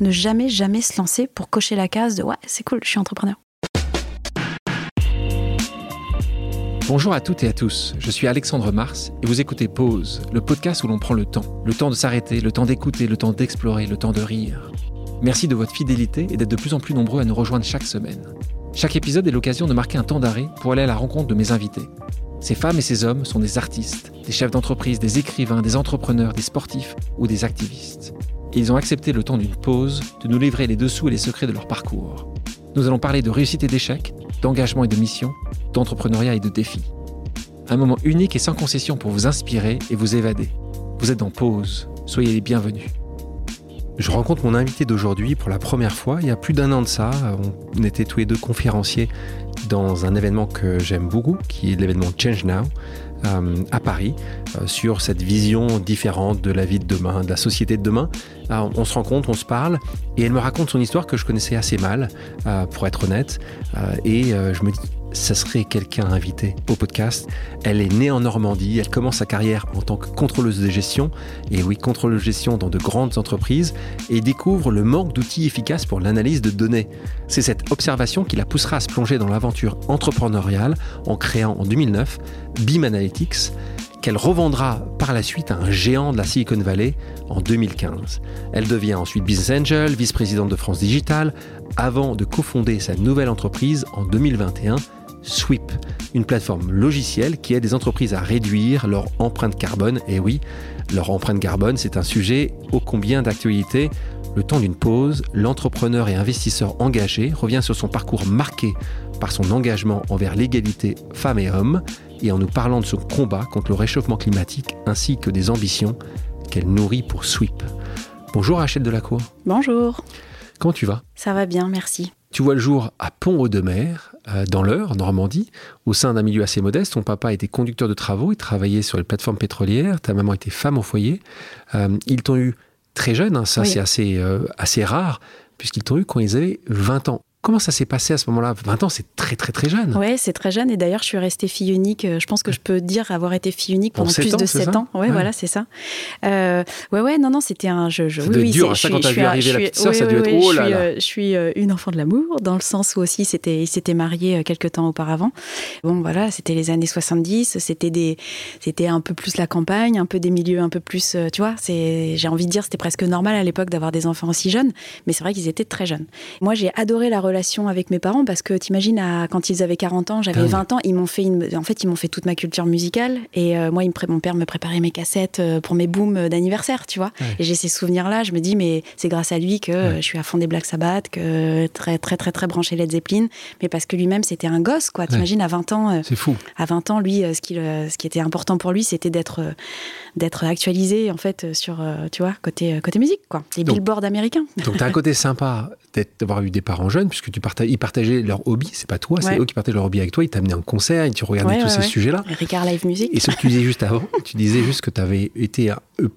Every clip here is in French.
ne jamais, jamais se lancer pour cocher la case de ouais, c'est cool, je suis entrepreneur. Bonjour à toutes et à tous, je suis Alexandre Mars et vous écoutez Pause, le podcast où l'on prend le temps. Le temps de s'arrêter, le temps d'écouter, le temps d'explorer, le temps de rire. Merci de votre fidélité et d'être de plus en plus nombreux à nous rejoindre chaque semaine. Chaque épisode est l'occasion de marquer un temps d'arrêt pour aller à la rencontre de mes invités. Ces femmes et ces hommes sont des artistes, des chefs d'entreprise, des écrivains, des entrepreneurs, des sportifs ou des activistes. Ils ont accepté le temps d'une pause de nous livrer les dessous et les secrets de leur parcours. Nous allons parler de réussite et d'échec, d'engagement et de mission, d'entrepreneuriat et de défis. Un moment unique et sans concession pour vous inspirer et vous évader. Vous êtes en pause, soyez les bienvenus. Je rencontre mon invité d'aujourd'hui pour la première fois. Il y a plus d'un an de ça, on était tous les deux conférenciers dans un événement que j'aime beaucoup, qui est l'événement Change Now, à Paris, euh, sur cette vision différente de la vie de demain, de la société de demain. on se rencontre, on se parle, et elle me raconte son histoire que je connaissais assez mal, euh, pour être honnête. et je me dis, ça serait quelqu'un invité au podcast. Elle est née en Normandie, elle commence sa carrière en tant que contrôleuse de gestion, et oui, contrôleuse de gestion dans de grandes entreprises, et découvre le manque d'outils efficaces pour l'analyse de données. C'est cette observation qui la poussera à se plonger dans l'aventure entrepreneuriale en créant en 2009 BIM Analytics, qu'elle revendra par la suite à un géant de la Silicon Valley en 2015. Elle devient ensuite business angel, vice-présidente de France Digital, avant de cofonder sa nouvelle entreprise en 2021 Sweep, une plateforme logicielle qui aide les entreprises à réduire leur empreinte carbone. Et oui, leur empreinte carbone, c'est un sujet ô combien d'actualité. Le temps d'une pause, l'entrepreneur et investisseur engagé revient sur son parcours marqué par son engagement envers l'égalité femmes et hommes et en nous parlant de son combat contre le réchauffement climatique ainsi que des ambitions qu'elle nourrit pour Sweep. Bonjour Rachel Delacour. Bonjour. Comment tu vas? Ça va bien, merci. Tu vois le jour à Pont-Audemer, euh, dans l'Eure, Normandie, au sein d'un milieu assez modeste. Ton papa était conducteur de travaux, il travaillait sur les plateformes pétrolières, ta maman était femme au foyer. Euh, ils t'ont eu très jeune, hein, ça c'est assez, euh, assez rare, puisqu'ils t'ont eu quand ils avaient 20 ans. Comment ça s'est passé à ce moment-là? 20 ans, c'est très très très jeune. Ouais, c'est très jeune. Et d'ailleurs, je suis restée fille unique. Euh, je pense que je peux dire avoir été fille unique pendant plus de 7 ans. Ouais, voilà, c'est ça. Euh, ouais, ouais, non, non, c'était un jeu. Ça oui, dur, ça, quand t'as vu arriver la petite sœur, ça a dû être oh là là. Je suis euh, une enfant de l'amour, dans le sens où aussi c'était, il s'était marié quelques temps auparavant. Bon, voilà, c'était les années 70. C'était des, c'était un peu plus la campagne, un peu des milieux un peu plus, tu vois. C'est, j'ai envie de dire, c'était presque normal à l'époque d'avoir des enfants aussi jeunes. Mais c'est vrai qu'ils étaient très jeunes. Moi, j'ai adoré la relation avec mes parents parce que t'imagines, quand ils avaient 40 ans, j'avais 20 ans, ils m'ont fait, en fait, ils m'ont fait toute ma culture musicale. Et euh, moi, mon père me préparait mes cassettes euh, pour mes booms d'anniversaire, tu vois. Et j'ai ces souvenirs-là. Je me dis, mais c'est grâce à lui que je suis à fond des Black Sabbath, que très, très, très, très branché Led Zeppelin. Mais parce que lui-même, c'était un gosse, quoi. T'imagines, à 20 ans. Euh, c'est fou. À 20 ans, lui, ce qui, ce qui était important pour lui, c'était d'être, d'être actualisé, en fait, sur, tu vois, côté, côté musique, quoi. Les billboards américains. Donc, t'as un côté sympa d'avoir eu des parents jeunes, puisque tu partages, ils partageaient leur hobby, c'est pas toi, c'est eux qui partageaient leur hobby avec toi, ils t'amenaient en concert, et tu regardais tous ces sujets-là. Ricard Live Music. Et ce que tu disais juste avant, tu disais juste que tu avais été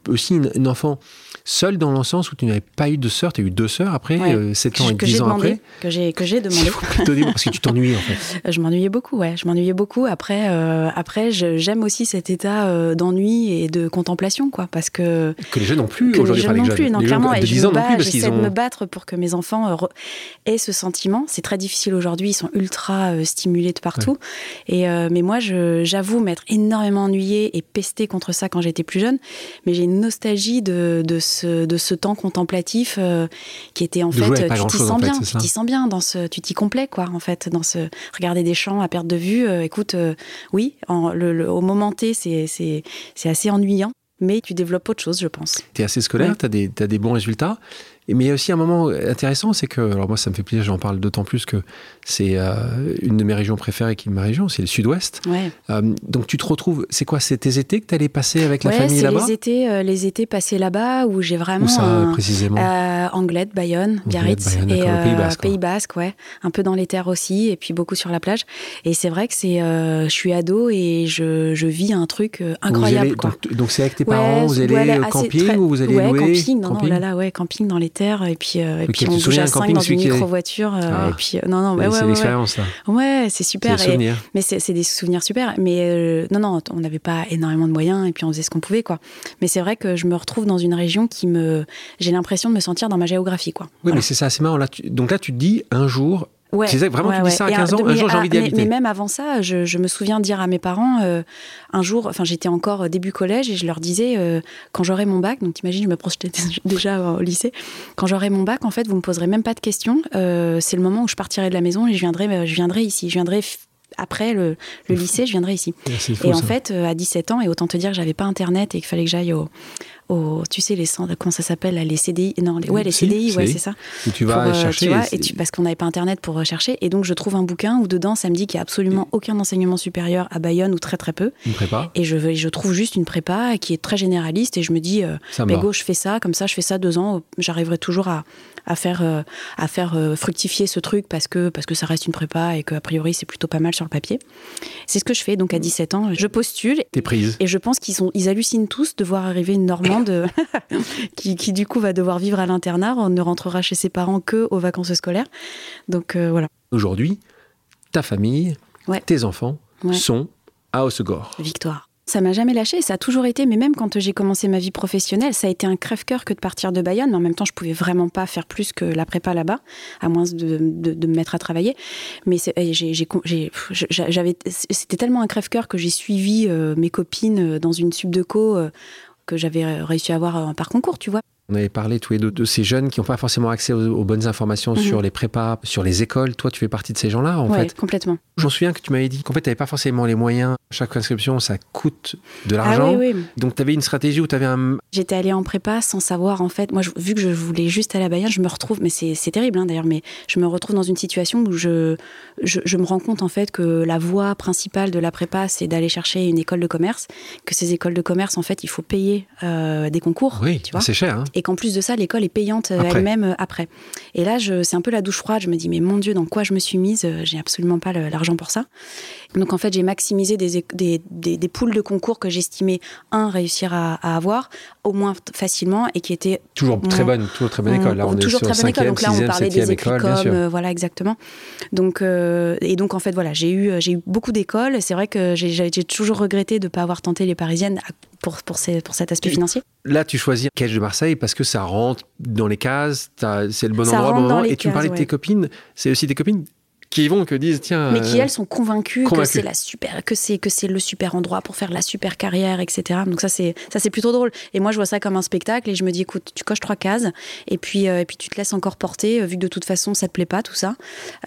aussi une enfant seule dans le sens où tu n'avais pas eu de sœur, tu as eu deux sœurs après, 7 euh, ans et 10 ans après. Que j'ai, que j'ai demandé. parce que tu t'ennuyais en fait. Euh, je m'ennuyais beaucoup, ouais. Je m'ennuyais beaucoup. Après, euh, après j'aime aussi cet état d'ennui et de contemplation, quoi. Parce que. Que les jeunes n'ont plus aujourd'hui. Les jeunes non plus, non, clairement. et je j'essaie de me battre pour que mes enfants aient ce sentiment. C'est très difficile aujourd'hui. Ils sont ultra stimulés de partout. Et, mais moi, j'avoue m'être énormément ennuyée et pestée contre ça quand j'étais plus jeune. Mais j'ai une nostalgie de, de de ce temps contemplatif euh, qui était en fait, tu t'y sens bien, tu t'y sens bien dans ce, tu t'y complais quoi, en fait, dans ce regarder des champs à perte de vue. Euh, écoute, euh, oui, au moment T, c'est, assez ennuyant, mais tu développes autre chose, je pense. Tu es assez scolaire, tu as as des bons résultats. Mais il y a aussi un moment intéressant, c'est que, alors moi ça me fait plaisir, j'en parle d'autant plus que c'est euh, une de mes régions préférées qui est ma région, c'est le sud-ouest. Euh, donc tu te retrouves, c'est quoi, c'est tes étés que tu allais passer avec la famille là-bas les étés, euh, les étés passés là-bas où j'ai vraiment. Où ça précisément Anglette, Bayonne, Biarritz. et Pays Basque. Pays Basque, ouais. Un peu dans les terres aussi, et puis beaucoup sur la plage. Et c'est vrai que c'est, je suis ado et je, je vis un truc incroyable. donc c'est avec tes parents, vous allez camping ou vous allez ouais, louer camping, non, non, là, là, ouais, camping dans les solitaire et puis et puis on bouge à 5 dans une micro voiture ah. et puis non non ouais, c'est l'expérience là. Ouais, c'est super. mais c'est des souvenirs super. Mais non non, on n'avait pas énormément de moyens et puis on faisait ce qu'on pouvait quoi. Mais c'est vrai que je me retrouve dans une région qui me, j'ai l'impression de me sentir dans ma géographie quoi. Oui, mais c'est ça, c'est marrant. Là, donc là, tu te dis un jour, Ouais, c'est vraiment tu dis ça à 15 ans, un jour j'ai envie d'y habiter. Mais même avant ça, je, me souviens dire à mes parents, euh, un jour, enfin j'étais encore début collège et je leur disais, euh, quand j'aurai mon bac, donc t'imagines, je me projetais déjà au lycée, quand j'aurai mon bac, en fait, vous me poserez même pas de questions, euh, c'est le moment où je partirai de la maison et je viendrai, je viendrai ici, je viendrai après le, lycée, je viendrai ici. et en fait, à 17 ans, et autant te dire que j'avais pas internet et qu'il fallait que j'aille au, tu sais, les centres, comment ça s'appelle, les CDI, non, les, ouais, les CDI, ouais, c'est ça. Où tu vas euh, chercher. Tu vois, et parce qu'on n'avait pas Internet pour rechercher. Et donc, je trouve un bouquin où dedans, ça me dit qu'il n'y a absolument aucun enseignement supérieur à Bayonne ou très très peu. Une prépa. Et je, je trouve juste une prépa qui est très généraliste. Et je me dis, euh, bah, go, je fais ça, comme ça, je fais ça deux ans, j'arriverai toujours à, à faire, euh, à faire euh, fructifier ce truc parce que, parce que ça reste une prépa et qu'a priori c'est plutôt pas mal sur le papier. C'est ce que je fais. Donc à 17 ans, je postule. T'es prise. Et je pense qu'ils sont, ils hallucinent tous de voir arriver une Normande qui, qui, du coup va devoir vivre à l'internat. On ne rentrera chez ses parents que aux vacances scolaires. Donc euh, voilà. Aujourd'hui, ta famille, tes enfants sont à Osegor. Victoire. Ça m'a jamais lâché, ça a toujours été, mais même quand j'ai commencé ma vie professionnelle, ça a été un crève-cœur que de partir de Bayonne, mais en même temps, je pouvais vraiment pas faire plus que la prépa là-bas, à moins de, de, me mettre à travailler. Mais c'était tellement un crève-cœur que j'ai suivi euh, mes copines euh, dans une sub de co euh, que j'avais réussi à avoir par concours, tu vois. On avait parlé tous les deux de ces jeunes qui n'ont pas forcément accès aux, bonnes informations mhm. sur les prépas, sur les écoles. Toi, tu fais partie de ces gens-là, en ouais, fait? complètement. Je me souviens que tu m'avais dit qu'en fait, tu n'avais pas forcément les moyens. Chaque inscription, ça coûte de l'argent. Ah, oui, oui. Donc, tu avais une stratégie où tu avais un. J'étais allée en prépa sans savoir, en fait. Moi, vu que je voulais juste aller à Bayern, je me retrouve, mais c'est terrible hein, d'ailleurs, mais je me retrouve dans une situation où je, je, me rends compte, en fait, que la voie principale de la prépa, c'est d'aller chercher une école de commerce. Que ces écoles de commerce, en fait, il faut payer euh, des concours. Oui, c'est cher. Hein. Et qu'en plus de ça, l'école est payante euh, elle-même euh, après. Et là, c'est un peu la douche froide. Je me dis, mais mon Dieu, dans quoi je me suis mise euh, J'ai absolument pas l'argent pour ça. Donc en fait, j'ai maximisé des, des, des, poules de concours que j'estimais, un, réussir à, avoir, au moins facilement, et qui étaient... Toujours très bonne, toujours très bonne école. Là, on toujours très bonne école. Donc là, on parlait des écoles, comme, voilà, exactement. Donc, et donc en fait, voilà, j'ai eu, j'ai eu beaucoup d'écoles. C'est vrai que j'ai toujours regretté de ne pas avoir tenté les parisiennes pour, pour, pour cet aspect financier. Là, tu choisis Cage de Marseille parce que ça rentre dans les cases, c'est le bon endroit, bon moment. Et tu me parlais de tes copines, c'est aussi des copines? Qui vont, que disent, tiens. Mais qui, elles, sont convaincues, que c'est la super, que c'est, que c'est le super endroit pour faire la super carrière, etc. Donc ça, c'est, ça, c'est plutôt drôle. Et moi, je vois ça comme un spectacle et je me dis, écoute, tu coches trois cases et puis, euh, et puis tu te laisses encore porter, euh, vu que de toute façon, ça te plaît pas, tout ça.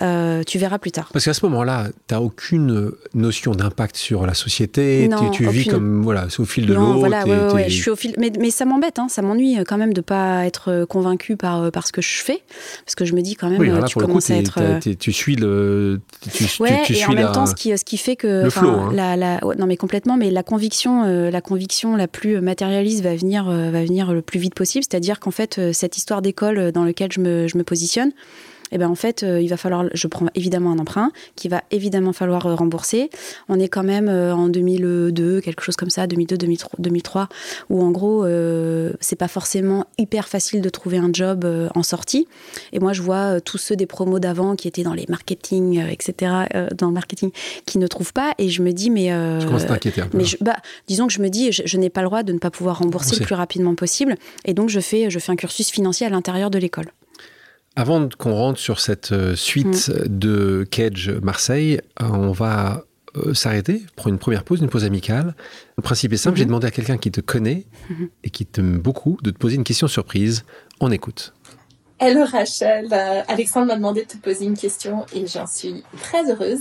Euh, tu verras plus tard. Parce qu'à ce moment-là, tu n'as aucune notion d'impact sur la société. Non, tu, vis comme, voilà, au fil de l'eau. Voilà, ouais, je suis au fil. Mais, mais ça m'embête, hein, ça m'ennuie quand même de pas être convaincu par, par ce que je fais. Parce que je me dis quand même, tu commences à être. tu suis le tu, ouais, et en même temps, ce qui, ce qui fait que le flow, hein. la, la, non mais complètement, mais la conviction, euh, la conviction la plus matérialiste va venir, euh, va venir le plus vite possible. C'est-à-dire qu'en fait, euh, cette histoire d'école dans laquelle je me, je me positionne, eh ben en fait, euh, il va falloir, je prends évidemment un emprunt qui va évidemment falloir euh, rembourser. On est quand même euh, en 2002, quelque chose comme ça, 2002, 2003, où en gros, c'est pas forcément hyper facile de trouver un job en sortie. Et moi, je vois tous ceux des promos d'avant qui étaient dans les marketing, etc., dans le marketing, qui ne trouvent pas. Et je me dis, mais. tu commences à t'inquiéter un peu. Mais bah, disons que je me dis, je, n'ai pas le droit de ne pas pouvoir rembourser le plus rapidement possible. Et donc, je fais, je fais un cursus financier à l'intérieur de l'école. Avant qu'on rentre sur cette euh, suite mm. de Cage Marseille, euh, on va euh, s'arrêter pour une première pause, une pause amicale. Le principe est simple, j'ai mm-hmm. demandé à quelqu'un qui te connaît mm-hmm. et qui t'aime beaucoup de te poser une question surprise. On écoute. Hello Rachel, Alexandre m'a demandé de te poser une question et j'en suis très heureuse.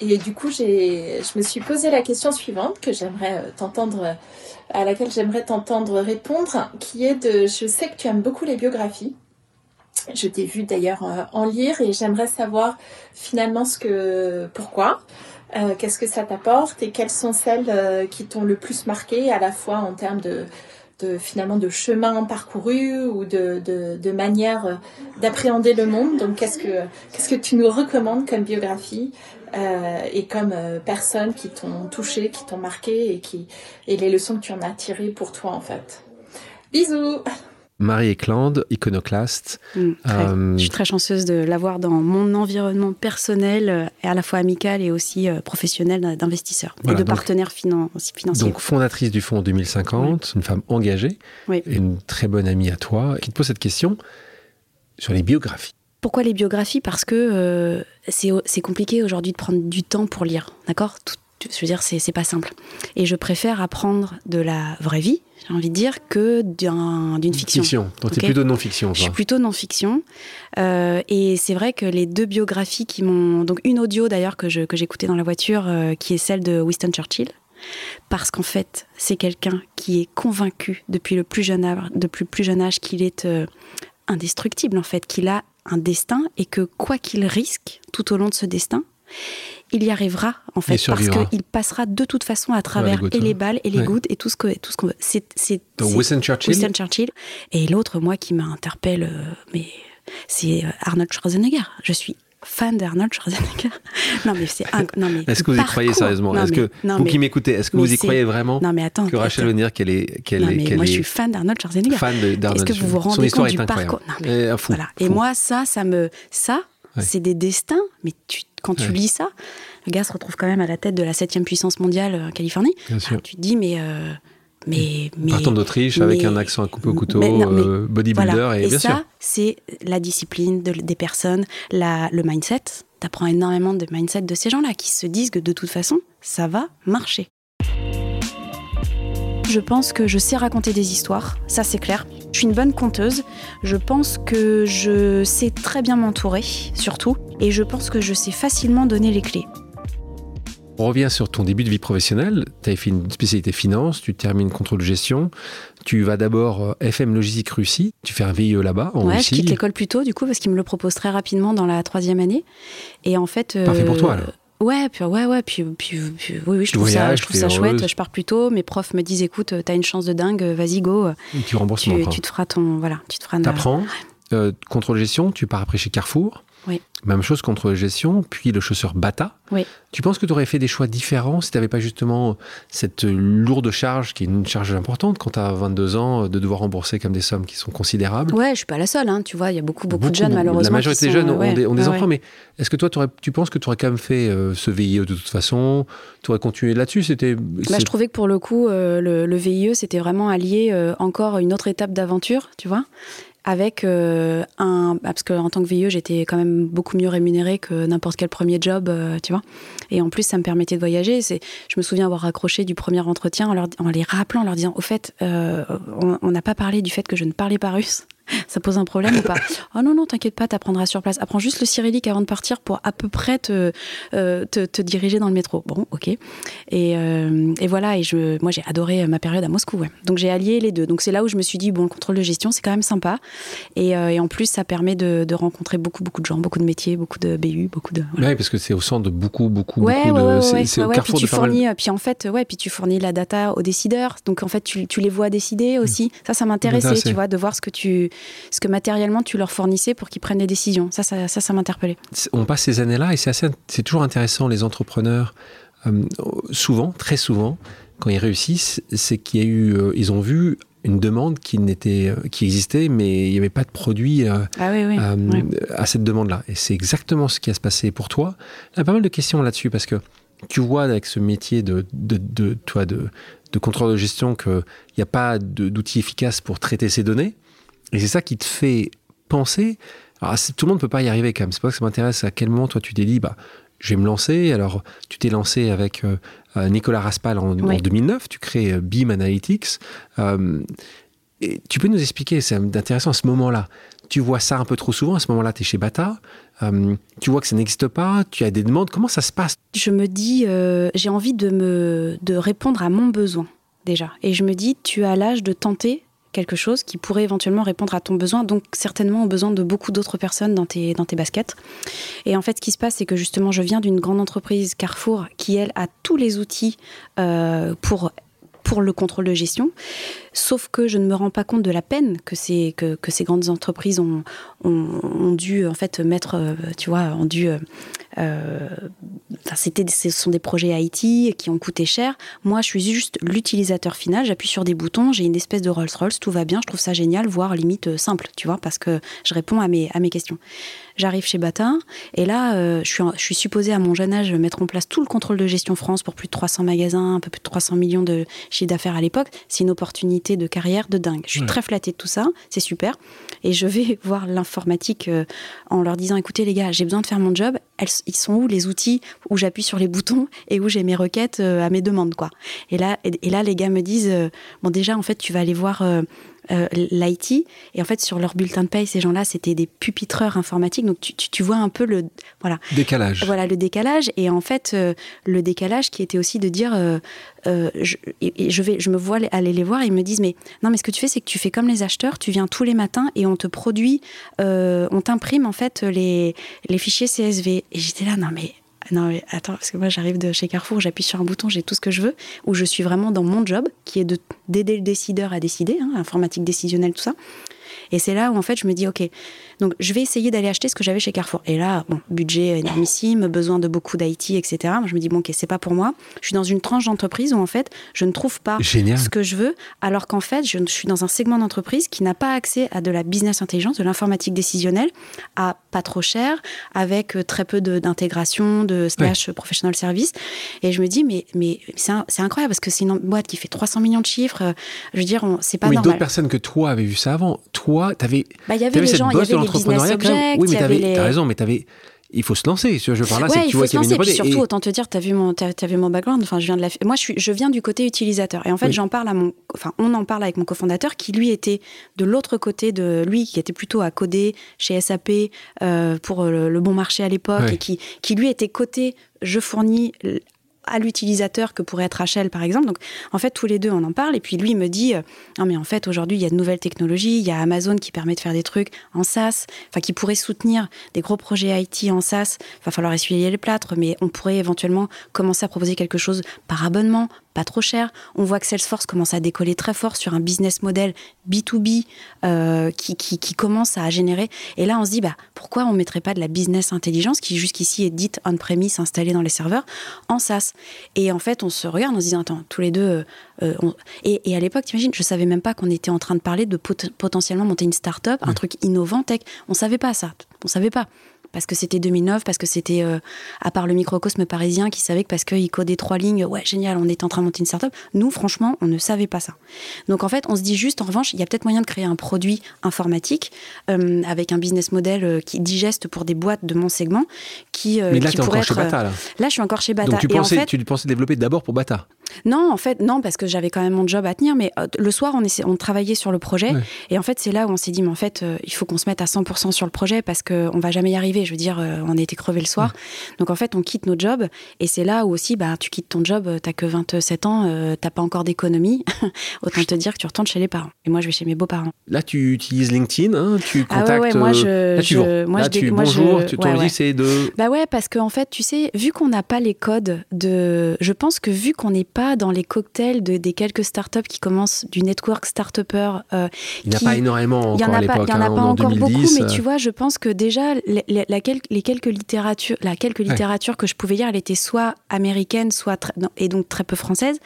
Et du coup, je me suis posé la question suivante que j'aimerais t'entendre, à laquelle j'aimerais t'entendre répondre, qui est de, je sais que tu aimes beaucoup les biographies je t'ai vu d'ailleurs euh, en lire et j'aimerais savoir finalement ce que, pourquoi, euh, qu'est-ce que ça t'apporte et quelles sont celles euh, qui t'ont le plus marqué à la fois en termes de, finalement de chemin parcouru ou de, manière d'appréhender le monde. Donc qu'est-ce que qu'est-ce que tu nous recommandes comme biographie et comme personnes qui t'ont touché, qui t'ont marqué et qui et les leçons que tu en as tirées pour toi en fait? Bisous. Marie Eklund, iconoclaste. Mm, très. Euh, Je suis très chanceuse de l'avoir dans mon environnement personnel, euh, et à la fois amical et aussi euh, professionnel Voilà, et de donc- partenaires finan- financiers. Donc fondatrice du fonds 2050, une femme engagée, Oui. et une très bonne amie à toi, qui te pose cette question sur les biographies. Pourquoi les biographies? Parce que euh, c'est c'est compliqué aujourd'hui de prendre du temps pour lire, d'accord? Je veux dire, c'est pas simple. Et je préfère apprendre de la vraie vie, j'ai envie de dire, que d'un- d'une fiction. Donc Ok. t'es plutôt non-fiction. Je suis plutôt non-fiction. Euh, et c'est vrai que les deux biographies qui m'ont. Donc, une audio d'ailleurs que je- que j'écoutais dans la voiture, euh, qui est celle de Winston Churchill. Parce qu'en fait, c'est quelqu'un qui est convaincu depuis le plus jeune âge, depuis le plus jeune âge qu'il est euh, indestructible, en fait, qu'il a un destin et que quoi qu'il risque tout au long de ce destin, il y arrivera, en fait, parce qu'il passera de toute façon à travers gouttes, et hein. les balles et les Ouais. gouttes et tout ce que tout ce qu'on veut. C'est Winston Churchill, Winston Churchill. Et l'autre, moi, qui m'interpelle, euh, mais c'est euh, Arnold Schwarzenegger. Je suis fan d'Arnold Schwarzenegger. non, mais c'est. Non, mais est-ce que vous y parcours. croyez sérieusement Est-ce que non, vous mais- qui m'écoutez, est-ce que vous y croyez vraiment? Non, mais attends. que Rachel veut dire qu'elle est, qu'elle est, qu'elle moi, est je suis fan d'Arnold Schwarzenegger. fan d'Arnold Est-ce que vous vous rendez Son histoire compte du parcours? Non, mais Et, fou, Voilà. Et moi, ça, ça me. Ça, c'est des destins. Mais tu, quand tu lis ça, le gars se retrouve quand même à la tête de la septième puissance mondiale euh, en Californie. Bien sûr. Alors, tu te dis, mais. euh, mais, mais Partant d'Autriche avec un accent à couper au couteau, mais non, mais euh, bodybuilder Voilà. et, Et, bien ça, sûr. c'est la discipline de- des personnes, la, le mindset. Tu apprends énormément de mindset de ces gens-là qui se disent que de toute façon, ça va marcher. Je pense que je sais raconter des histoires, ça c'est clair. Je suis une bonne conteuse. Je pense que je sais très bien m'entourer, surtout. Et je pense que je sais facilement donner les clés. On revient sur ton début de vie professionnelle. Tu as fait une spécialité finance, tu termines contrôle de gestion. Tu vas d'abord euh, FM Logistique Russie. Tu fais un VIE là-bas, en ouais, je Russie. quitte l'école plus tôt, du coup, parce qu'ils me le proposent très rapidement dans la troisième année. Et en fait. Parfait pour euh, toi, alors. Ouais, puis ouais, ouais, puis, puis, puis- oui, oui, je trouve ça, je trouve ça chouette. Je pars plus tôt. Mes profs me disent, écoute, t'as une chance de dingue, vas-y go. Et tu rembourses Tu, mon tu te feras ton, voilà, tu te feras. T'apprends, euh, contrôle gestion, tu pars après chez Carrefour. Oui. Même chose, contrôle de gestion, puis le chausseur Bata. Oui. Tu penses que tu aurais fait des choix différents si tu n'avais pas justement cette lourde charge, qui est une charge importante quand tu as 22 ans, de devoir rembourser comme des sommes qui sont considérables? Ouais, je suis pas la seule. Hein, tu vois, il y a beaucoup, beaucoup, de jeunes malheureusement. La majorité des sont, jeunes ont ouais, des, ont des ouais, emprunts, ouais. mais est-ce que toi, tu penses que tu aurais quand même fait euh, ce VIE de toute façon? Tu aurais continué là-dessus C'était. Bah, je trouvais que pour le coup, euh, le, le VIE, c'était vraiment allié euh, encore une autre étape d'aventure, tu vois, avec euh, un. Parce qu'en tant que VIE, j'étais quand même beaucoup mieux rémunérée que n'importe quel premier job, euh, tu vois. Et en plus, ça me permettait de voyager. C'est, je me souviens avoir raccroché du premier entretien en, en les rappelant, en leur disant Au fait, euh, on n'a pas parlé du fait que je ne parlais pas russe. Ça pose un problème ou pas Oh non, non, t'inquiète pas, t'apprendras sur place. Apprends juste le cyrillique avant de partir pour à peu près te, euh, te, te diriger dans le métro. Bon, ok. Et, euh, et voilà, et je, moi j'ai adoré ma période à Moscou. ouais. Donc j'ai allié les deux. Donc c'est là où je me suis dit, bon, le contrôle de gestion, c'est quand même sympa. Et, euh, et en plus, ça permet de, de rencontrer beaucoup, beaucoup de gens, beaucoup de métiers, beaucoup de BU, beaucoup de. voilà. Ouais, parce que c'est au centre de beaucoup, beaucoup, Ouais, beaucoup ouais, de. ouais, c'est c'est au carrefour puis tu fournis, euh, puis en fait, ouais, puis tu fournis la data aux décideurs. Donc en fait, tu, tu les vois décider aussi. Ça, ça m'intéressait, M'intéressait. tu vois, de voir ce que tu, ce que matériellement tu leur fournissais pour qu'ils prennent des décisions. Ça, ça, ça, ça m'interpellait. on passe ces années-là et c'est toujours intéressant les entrepreneurs. euh, souvent, très souvent, quand ils réussissent, c'est qu'il y a eu, euh, ils ont vu une demande qui n'était, euh, qui existait, mais il n'y avait pas de produit euh, Ah oui, oui. euh, ouais. à cette demande-là. Et c'est exactement ce qui a se passé pour toi. Il y a pas mal de questions là-dessus parce que tu vois avec ce métier de, de, de, toi, de, de contrôleur de gestion qu'il n'y a pas d'outils efficaces pour traiter ces données. Et c'est ça qui te fait penser. Alors, tout le monde ne peut pas y arriver quand même. C'est pas que ça m'intéresse à quel moment toi tu t'es dit, bah, je vais me lancer. Alors, tu t'es lancé avec euh, euh, Nicolas Raspal en, en Oui. 2009. Tu crées euh, Beam Analytics. Euh, et tu peux nous expliquer, c'est intéressant à ce moment-là. Tu vois ça un peu trop souvent. À ce moment-là, tu es chez Bata. Euh, tu vois que ça n'existe pas. Tu as des demandes. Comment ça se passe? Je me dis, j'ai envie de me de répondre à mon besoin déjà. Et je me dis, tu as l'âge de tenter quelque chose qui pourrait éventuellement répondre à ton besoin, donc certainement au besoin de beaucoup d'autres personnes dans tes, dans tes baskets. Et en fait, ce qui se passe, c'est que justement, je viens d'une grande entreprise, Carrefour, qui, elle, a tous les outils euh, pour pour le contrôle de gestion, sauf que je ne me rends pas compte de la peine que que, que ces grandes entreprises ont, ont, dû en fait mettre, tu vois, ont dû euh, c'était, ce sont des projets IT qui ont coûté cher. Moi, je suis juste l'utilisateur final. J'appuie sur des boutons, j'ai une espèce de Rolls-Royce, tout va bien. Je trouve ça génial, voire limite euh, simple, tu vois, parce que je réponds à mes, à mes questions. J'arrive chez Bata et là, euh, je, suis, je suis supposée à mon jeune âge mettre en place tout le contrôle de gestion France pour plus de 300 magasins, un peu plus de 300 millions de chiffre d'affaires à l'époque. C'est une opportunité de carrière de dingue. Je suis très flattée de tout ça, c'est super. Et je vais voir l'informatique en leur disant écoutez les gars, j'ai besoin de faire mon job. Elles, ils sont où les outils où j'appuie sur les boutons et où j'ai mes requêtes euh, à mes demandes quoi. Et là, et, là les gars me disent euh, bon déjà en fait tu vas aller voir euh, l'IT et en fait sur leur bulletin de paye ces gens-là c'était des pupitreurs informatiques. Donc tu, tu, vois un peu le voilà. Décalage. Voilà le décalage. Et en fait le décalage qui était aussi de dire je, je vais je me vois aller les voir et ils me disent mais non mais ce que tu fais c'est que tu fais comme les acheteurs. Tu viens tous les matins et on te produit on t'imprime en fait les les fichiers CSV et j'étais là non mais non mais attends, parce que moi j'arrive de chez Carrefour, j'appuie sur un bouton, j'ai tout ce que je veux, où je suis vraiment dans mon job, qui est d'aider le décideur à décider, hein, informatique décisionnelle, tout ça. Et c'est là où en fait je me dis, ok, donc je vais essayer d'aller acheter ce que j'avais chez Carrefour. Et là, bon, budget énormissime, besoin de beaucoup d'IT, etc. Moi, je me dis, bon, ok, c'est pas pour moi. Je suis dans une tranche d'entreprise où en fait, je ne trouve pas ce que je veux, alors qu'en fait, je suis dans un segment d'entreprise qui n'a pas accès à de la business intelligence, de l'informatique décisionnelle, à pas trop cher, avec euh, très peu d'intégration, de, slash professional service. Et je me dis, mais, mais c'est incroyable parce que c'est une boîte qui fait 300 millions de chiffres. Euh, je veux dire, c'est pas oui, normal. d'autres personnes que toi avaient vu ça avant. Toi, tu avais. Bah, y avait les gens, il y avait les business objects. Oui, mais tu as raison, mais tu avais il faut se lancer. Je parle là, c'est que tu vois qu'il y avait une Puis surtout, autant te dire, tu as vu mon, as, vu mon background. Enfin, je viens de la, moi, je, suis, je viens du côté utilisateur. Et en fait, j'en parle à mon, enfin, on en parle avec mon cofondateur qui lui était de l'autre côté de lui, qui était plutôt à coder chez SAP euh, pour le, bon marché à l'époque et qui, qui lui était côté je fournis à l'utilisateur que pourrait être HL par exemple. Donc en fait tous les deux on en parle et puis lui me dit euh, non mais en fait aujourd'hui il y a de nouvelles technologies, il y a Amazon qui permet de faire des trucs en SaaS, enfin qui pourrait soutenir des gros projets IT en SaaS. Va falloir essuyer les plâtres mais on pourrait éventuellement commencer à proposer quelque chose par abonnement, pas trop cher. On voit que Salesforce commence à décoller très fort sur un business model B2B euh, qui, qui, qui, commence à générer. Et là, on se dit, bah, pourquoi on ne mettrait pas de la business intelligence qui jusqu'ici est dite on-premise, installée dans les serveurs, en SaaS? Et en fait, on se regarde en se disant, attends, tous les deux... Euh, euh, et, et, à l'époque, t'imagines, je savais même pas qu'on était en train de parler de potentiellement monter une start-up, un truc innovant, tech. On savait pas ça. On savait pas parce que c'était 2009, parce que c'était, euh, à part le microcosme parisien qui savait que parce qu'il codait trois lignes, ouais, génial, on est en train de monter une startup. Nous, franchement, on ne savait pas ça. Donc en fait, on se dit juste, en revanche, il y a peut-être moyen de créer un produit informatique euh, avec un business model euh, qui digeste pour des boîtes de mon segment qui, Mais là, qui pourrait encore être... chez Bata, là. là. je suis encore chez Bata. Donc tu pensais, en fait... tu pensais développer d'abord pour Bata non, en fait, non, parce que j'avais quand même mon job à tenir. Mais le soir, on, essaie, on travaillait sur le projet. Et en fait, c'est là où on s'est dit, mais en fait, il faut qu'on se mette à 100% sur le projet parce qu'on va jamais y arriver. Je veux dire, on est été crevé le soir. Donc en fait, on quitte nos jobs et c'est là où aussi, bah, tu quittes ton job, euh, t'as que 27 ans, euh, t'as pas encore d'économie. Autant te dire que tu retournes chez les parents. Et moi, je vais chez mes beaux-parents. Là, tu utilises LinkedIn, hein, tu contactes. Ah ouais, moi, je, euh, là, tu je, moi, là, tu, bonjour, tu, ton c'est de. Bah ouais, parce qu'en en fait, tu sais, vu qu'on n'a pas les codes de. Je pense que vu qu'on n'est pas dans les cocktails de, des quelques startups qui commencent du network start-upper. Euh, il n'y a pas énormément encore à l'époque. Il n'y en a hein, pas encore 2010, beaucoup, mais tu vois, je pense que déjà, les, les, les quelques littérature, la quelques littérature que je pouvais lire, elle était soit américaine, soit et donc très peu française.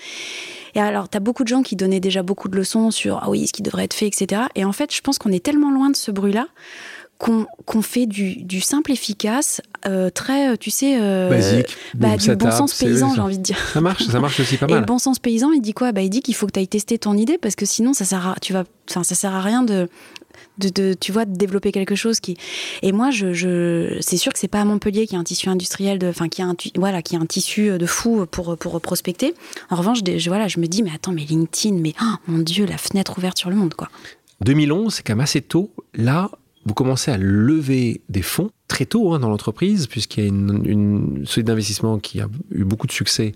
Et alors, tu as beaucoup de gens qui donnaient déjà beaucoup de leçons sur ah oui, ce qui devrait être fait, etc. Et en fait, je pense qu'on est tellement loin de ce bruit-là qu'on fait du, du, simple efficace, euh, très, tu sais, euh, Basique, bah, du bon sens paysan, j'ai envie de dire. Ça marche, ça marche aussi pas mal. Et le bon sens paysan, il dit quoi? Bah, Il dit qu'il faut que tu ailles tester ton idée parce que sinon, ça sert à, tu vas, ça sert à rien de, de, tu vois, de développer quelque chose qui. Et moi, je, je c'est sûr que c'est pas à Montpellier qui a un tissu industriel, de, enfin qui a un, voilà, qui a un tissu de fou pour pour prospecter. En revanche, je, voilà, je me dis, mais attends, mais LinkedIn, mais oh, mon Dieu, la fenêtre ouverte sur le monde, quoi. 2011, c'est quand même assez tôt. Là, vous commencez à lever des fonds très tôt hein, dans l'entreprise, puisqu'il y a une, société d'investissement qui a eu beaucoup de succès,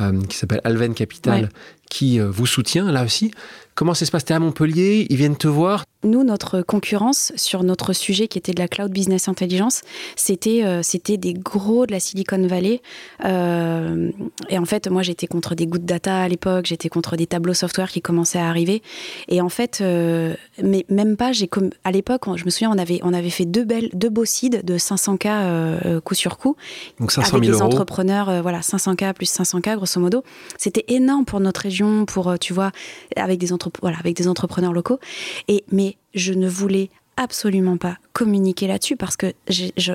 euh, qui s'appelle Alven Capital, qui euh, vous soutient là aussi. Comment ça se passe? T'es à Montpellier, ils viennent te voir? Nous, notre concurrence sur notre sujet qui était de la cloud business intelligence, c'était euh, c'était des gros de la Silicon Valley. Euh, et en fait, moi, j'étais contre des good data à l'époque, j'étais contre des tableaux software qui commençaient à arriver. Et en fait, euh, mais même pas, j'ai comme à l'époque, je me souviens, on avait on avait fait deux belles deux beaux seeds de 500K euh, coup sur coup. Donc 500 avec 000 des euros. entrepreneurs, voilà, 500K plus 500K grosso modo. C'était énorme pour notre région, pour, euh, tu vois, avec des, entrep- voilà, avec des entrepreneurs locaux. Et, mais je ne voulais absolument pas communiquer là-dessus parce que euh,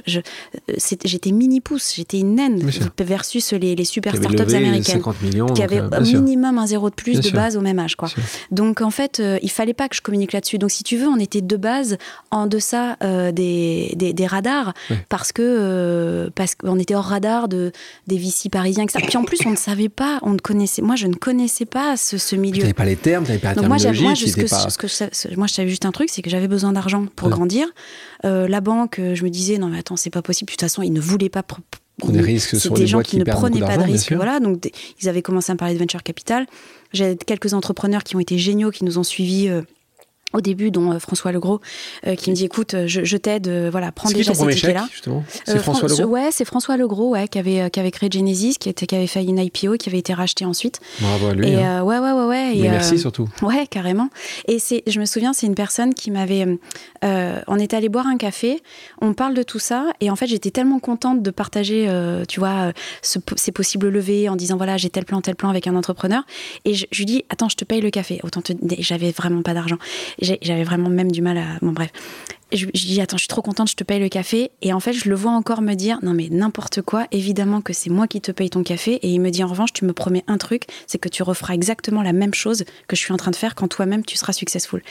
j'étais mini-pouce, j'étais une naine versus les, les super startups américaines 50 millions. qui avaient euh, minimum un zéro de plus Bien de sûr. base au même âge. Quoi. Donc en fait, euh, il fallait pas que je communique là-dessus. Donc si tu veux, on était de base en deçà euh, des, des, des radars parce que euh, parce qu'on était hors radar de des VC parisiens, etc. Puis en plus, on ne savait pas, on ne connaissait. Moi, je ne connaissais pas ce, ce Tu milieu. n'avais pas les termes, tu n'avais pas la Donc moi, terminologie, tu ce que, pas... ce que je moi, je savais juste un truc, c'est que j'avais besoin d'argent pour Ouais. grandir. Euh, la banque, euh, je me disais, non mais attends, c'est pas possible. De toute façon, ils ne voulaient pas... des risques sur des les gens qui qui ne prenaient pas de risques. Voilà, donc des- ils avaient commencé à me parler de venture capital. J'ai quelques entrepreneurs qui ont été géniaux, qui nous ont suivis. euh, au début, dont François Legros, euh, qui me dit écoute, je, je t'aide, euh, voilà, prends qui déjà ton ces tickets-là. C'est Euh, François Fran- Legault Ouais, c'est François Legros, ouais, qui avait, qui avait créé Genesis, qui, était, qui avait fait une IPO, qui avait été racheté ensuite. Bravo à lui. et hein. ouais, ouais, ouais, ouais. Mais et, merci euh, surtout. Ouais, carrément. Et c'est, je me souviens, c'est une personne qui m'avait. euh, on est allé boire un café, on parle de tout ça, et en fait, j'étais tellement contente de partager, euh, tu vois, euh, ce, ces possibles levées en disant voilà, j'ai tel plan, tel plan avec un entrepreneur. Et je, je lui dis attends, je te paye le café. Autant te, j'avais vraiment pas d'argent. J'avais vraiment même du mal à. Bon, bref. Je, je dis attends, je suis trop contente, je te paye le café. Et en fait, je le vois encore me dire non mais n'importe quoi. Évidemment que c'est moi qui te paye ton café. Et il me dit en revanche, tu me promets un truc, c'est que tu referas exactement la même chose que je suis en train de faire quand toi-même tu seras successful.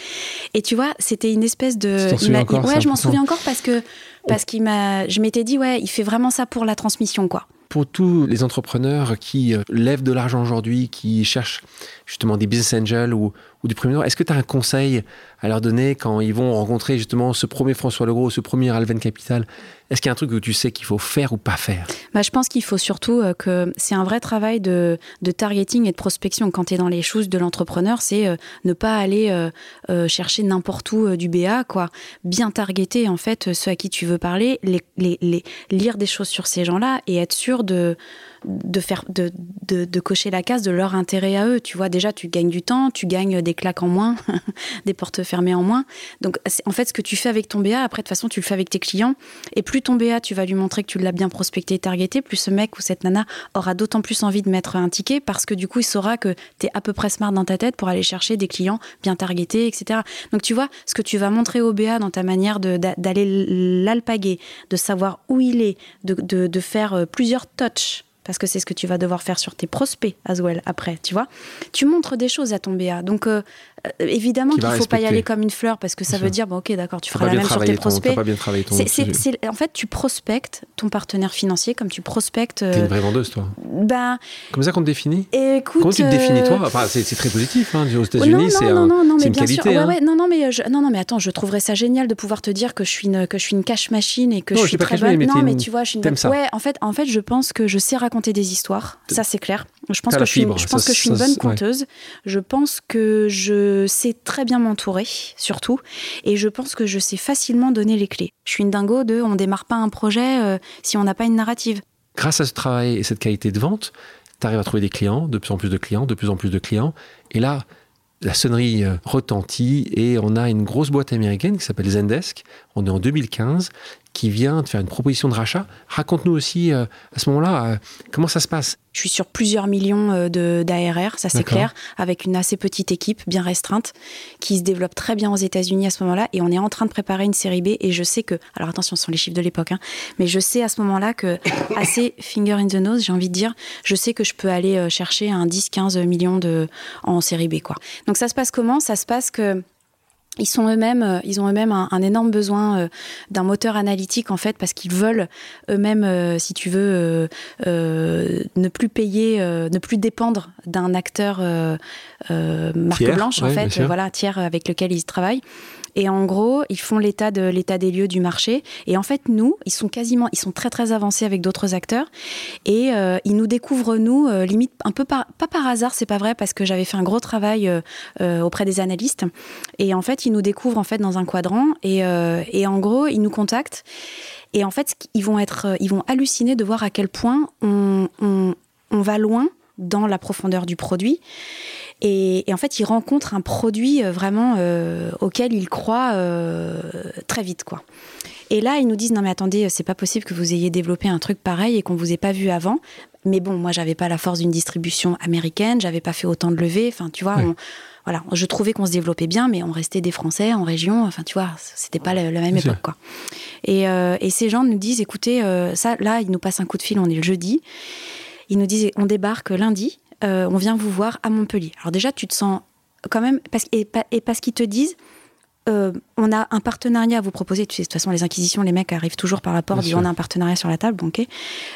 Et tu vois, c'était une espèce de. Tu souviens encore, Ouais, je m'en souviens encore parce que parce qu'il m'a. Je m'étais dit ouais, il fait vraiment ça pour la transmission quoi. Pour tous les entrepreneurs qui euh, lèvent de l'argent aujourd'hui, qui cherchent justement des business angels ou, des premiers, est-ce que tu as un conseil à leur donner quand ils vont rencontrer justement ce premier François Legros, ce premier Alven Capital Est-ce qu'il y a un truc que tu sais qu'il faut faire ou pas faire Bah, je pense qu'il faut surtout euh, que c'est un vrai travail de, de targeting et de prospection. Quand tu es dans les choses de l'entrepreneur, c'est euh, ne pas aller euh, chercher n'importe où du BA, quoi. Bien targeter, en fait, ceux à qui tu veux parler, les, les- lire des choses sur ces gens-là et être sûr de, de, faire, de, de, cocher la case de leur intérêt à eux. Tu vois, déjà, tu gagnes du temps, tu gagnes des claques en moins, des portes fermées en moins. Donc, en fait, ce que tu fais avec ton BA, après, de toute façon, tu le fais avec tes clients. Et plus ton BA, tu vas lui montrer que tu l'as bien prospecté et targeté, plus ce mec ou cette nana aura d'autant plus envie de mettre un ticket parce que du coup, il saura que tu es à peu près smart dans ta tête pour aller chercher des clients bien targetés, etc. Donc, tu vois, ce que tu vas montrer au BA dans ta manière d'aller l'alpaguer, de savoir où il est, de, de- de faire euh, plusieurs touches. Parce que c'est ce que tu vas devoir faire sur tes prospects as well après, tu vois. Tu montres des choses à ton BA. Donc, euh, euh, évidemment Qui qu'il ne faut pas y aller comme une fleur parce que ça veut dire, bon, ok, d'accord, tu feras la même sur tes ton, prospects. pas bien travaillé ton. En fait, tu prospectes ton partenaire financier comme tu prospectes. T'es euh, une vraie vendeuse, toi. ben, Comme ça qu'on te définit? écoute. Comment tu te définis, euh, toi? Enfin, c'est très positif. Hein. Aux non, États-Unis, non, c'est non, un- non, non, mais une bien qualité. sûr. Hein. ouais, non, non, mais je, non, non, mais attends, je trouverais ça génial de pouvoir te dire que je suis une, que je suis une cash machine et que Non, je suis très bonne. Non, t'es mais tu vois, je suis une. Ouais, en fait, en fait, je pense que je sais raconter des histoires. Ça, c'est clair. Je pense que je suis, fibre, je pense ça, que je suis une ça, bonne ouais. conteuse. Je pense que je sais très bien m'entourer, surtout, et je pense que je sais facilement donner les clés. Je suis une dingo de, on démarre pas un projet euh, si on n'a pas une narrative. grâce à ce travail et cette qualité de vente, tu arrives à trouver des clients, de plus en plus de clients, de plus en plus de clients. Et là, la sonnerie euh, retentit et on a une grosse boîte américaine qui s'appelle Zendesk. On est en 2015 qui vient de faire une proposition de rachat. Raconte-nous aussi euh, à ce moment-là euh, comment ça se passe. Je suis sur plusieurs millions euh, d'ARR, ça c'est clair, avec une assez petite équipe bien restreinte qui se développe très bien aux États-Unis à ce moment-là. Et on est en train de préparer une série B. Et je sais que, alors attention, ce sont les chiffres de l'époque, hein, mais je sais à ce moment-là que, assez finger in the nose, j'ai envie de dire, je sais que je peux aller chercher un 10-15 millions de, en série B. Quoi. Donc ça se passe comment? Ça se passe que ils sont eux-mêmes, euh, ils ont eux-mêmes un, énorme besoin euh, d'un moteur analytique en fait parce qu'ils veulent eux-mêmes, euh, si tu veux, ne plus payer, ne plus dépendre d'un acteur marque blanche en fait, voilà tiers avec lequel ils travaillent. Et en gros, ils font l'état de l'état des lieux du marché. Et en fait, nous, ils sont quasiment, ils sont très très avancés avec d'autres acteurs. Et euh, ils nous découvrent nous, euh, limite un peu pas par hasard, c'est pas vrai, parce que j'avais fait un gros travail euh, auprès des analystes. Et en fait, ils nous découvrent en fait dans un quadrant. Et, et en gros, ils nous contactent. Et en fait, ils vont être, ils vont halluciner de voir à quel point on, on va loin dans la profondeur du produit. Et, en fait, il rencontre un produit euh, vraiment euh, auquel il croit euh, très vite, quoi. Et là, ils nous disent non mais attendez, c'est pas possible que vous ayez développé un truc pareil et qu'on vous ait pas vu avant. Mais bon, moi, j'avais pas la force d'une distribution américaine, j'avais pas fait autant de levées. Enfin, tu vois, voilà, je trouvais qu'on se développait bien, mais on restait des Français en région. Enfin, tu vois, c'était pas la, même époque, quoi. Et, et, ces gens nous disent, écoutez, ça, là, ils nous passent un coup de fil, on est le jeudi. Ils nous disent, on débarque lundi. Euh, on vient vous voir à Montpellier. Alors déjà, tu te sens quand même, parce, et, parce qu'ils te disent, euh, on a un partenariat à vous proposer. Tu sais, de toute façon, les inquisitions, les mecs arrivent toujours par la porte, on a un partenariat sur la table, bon, ok.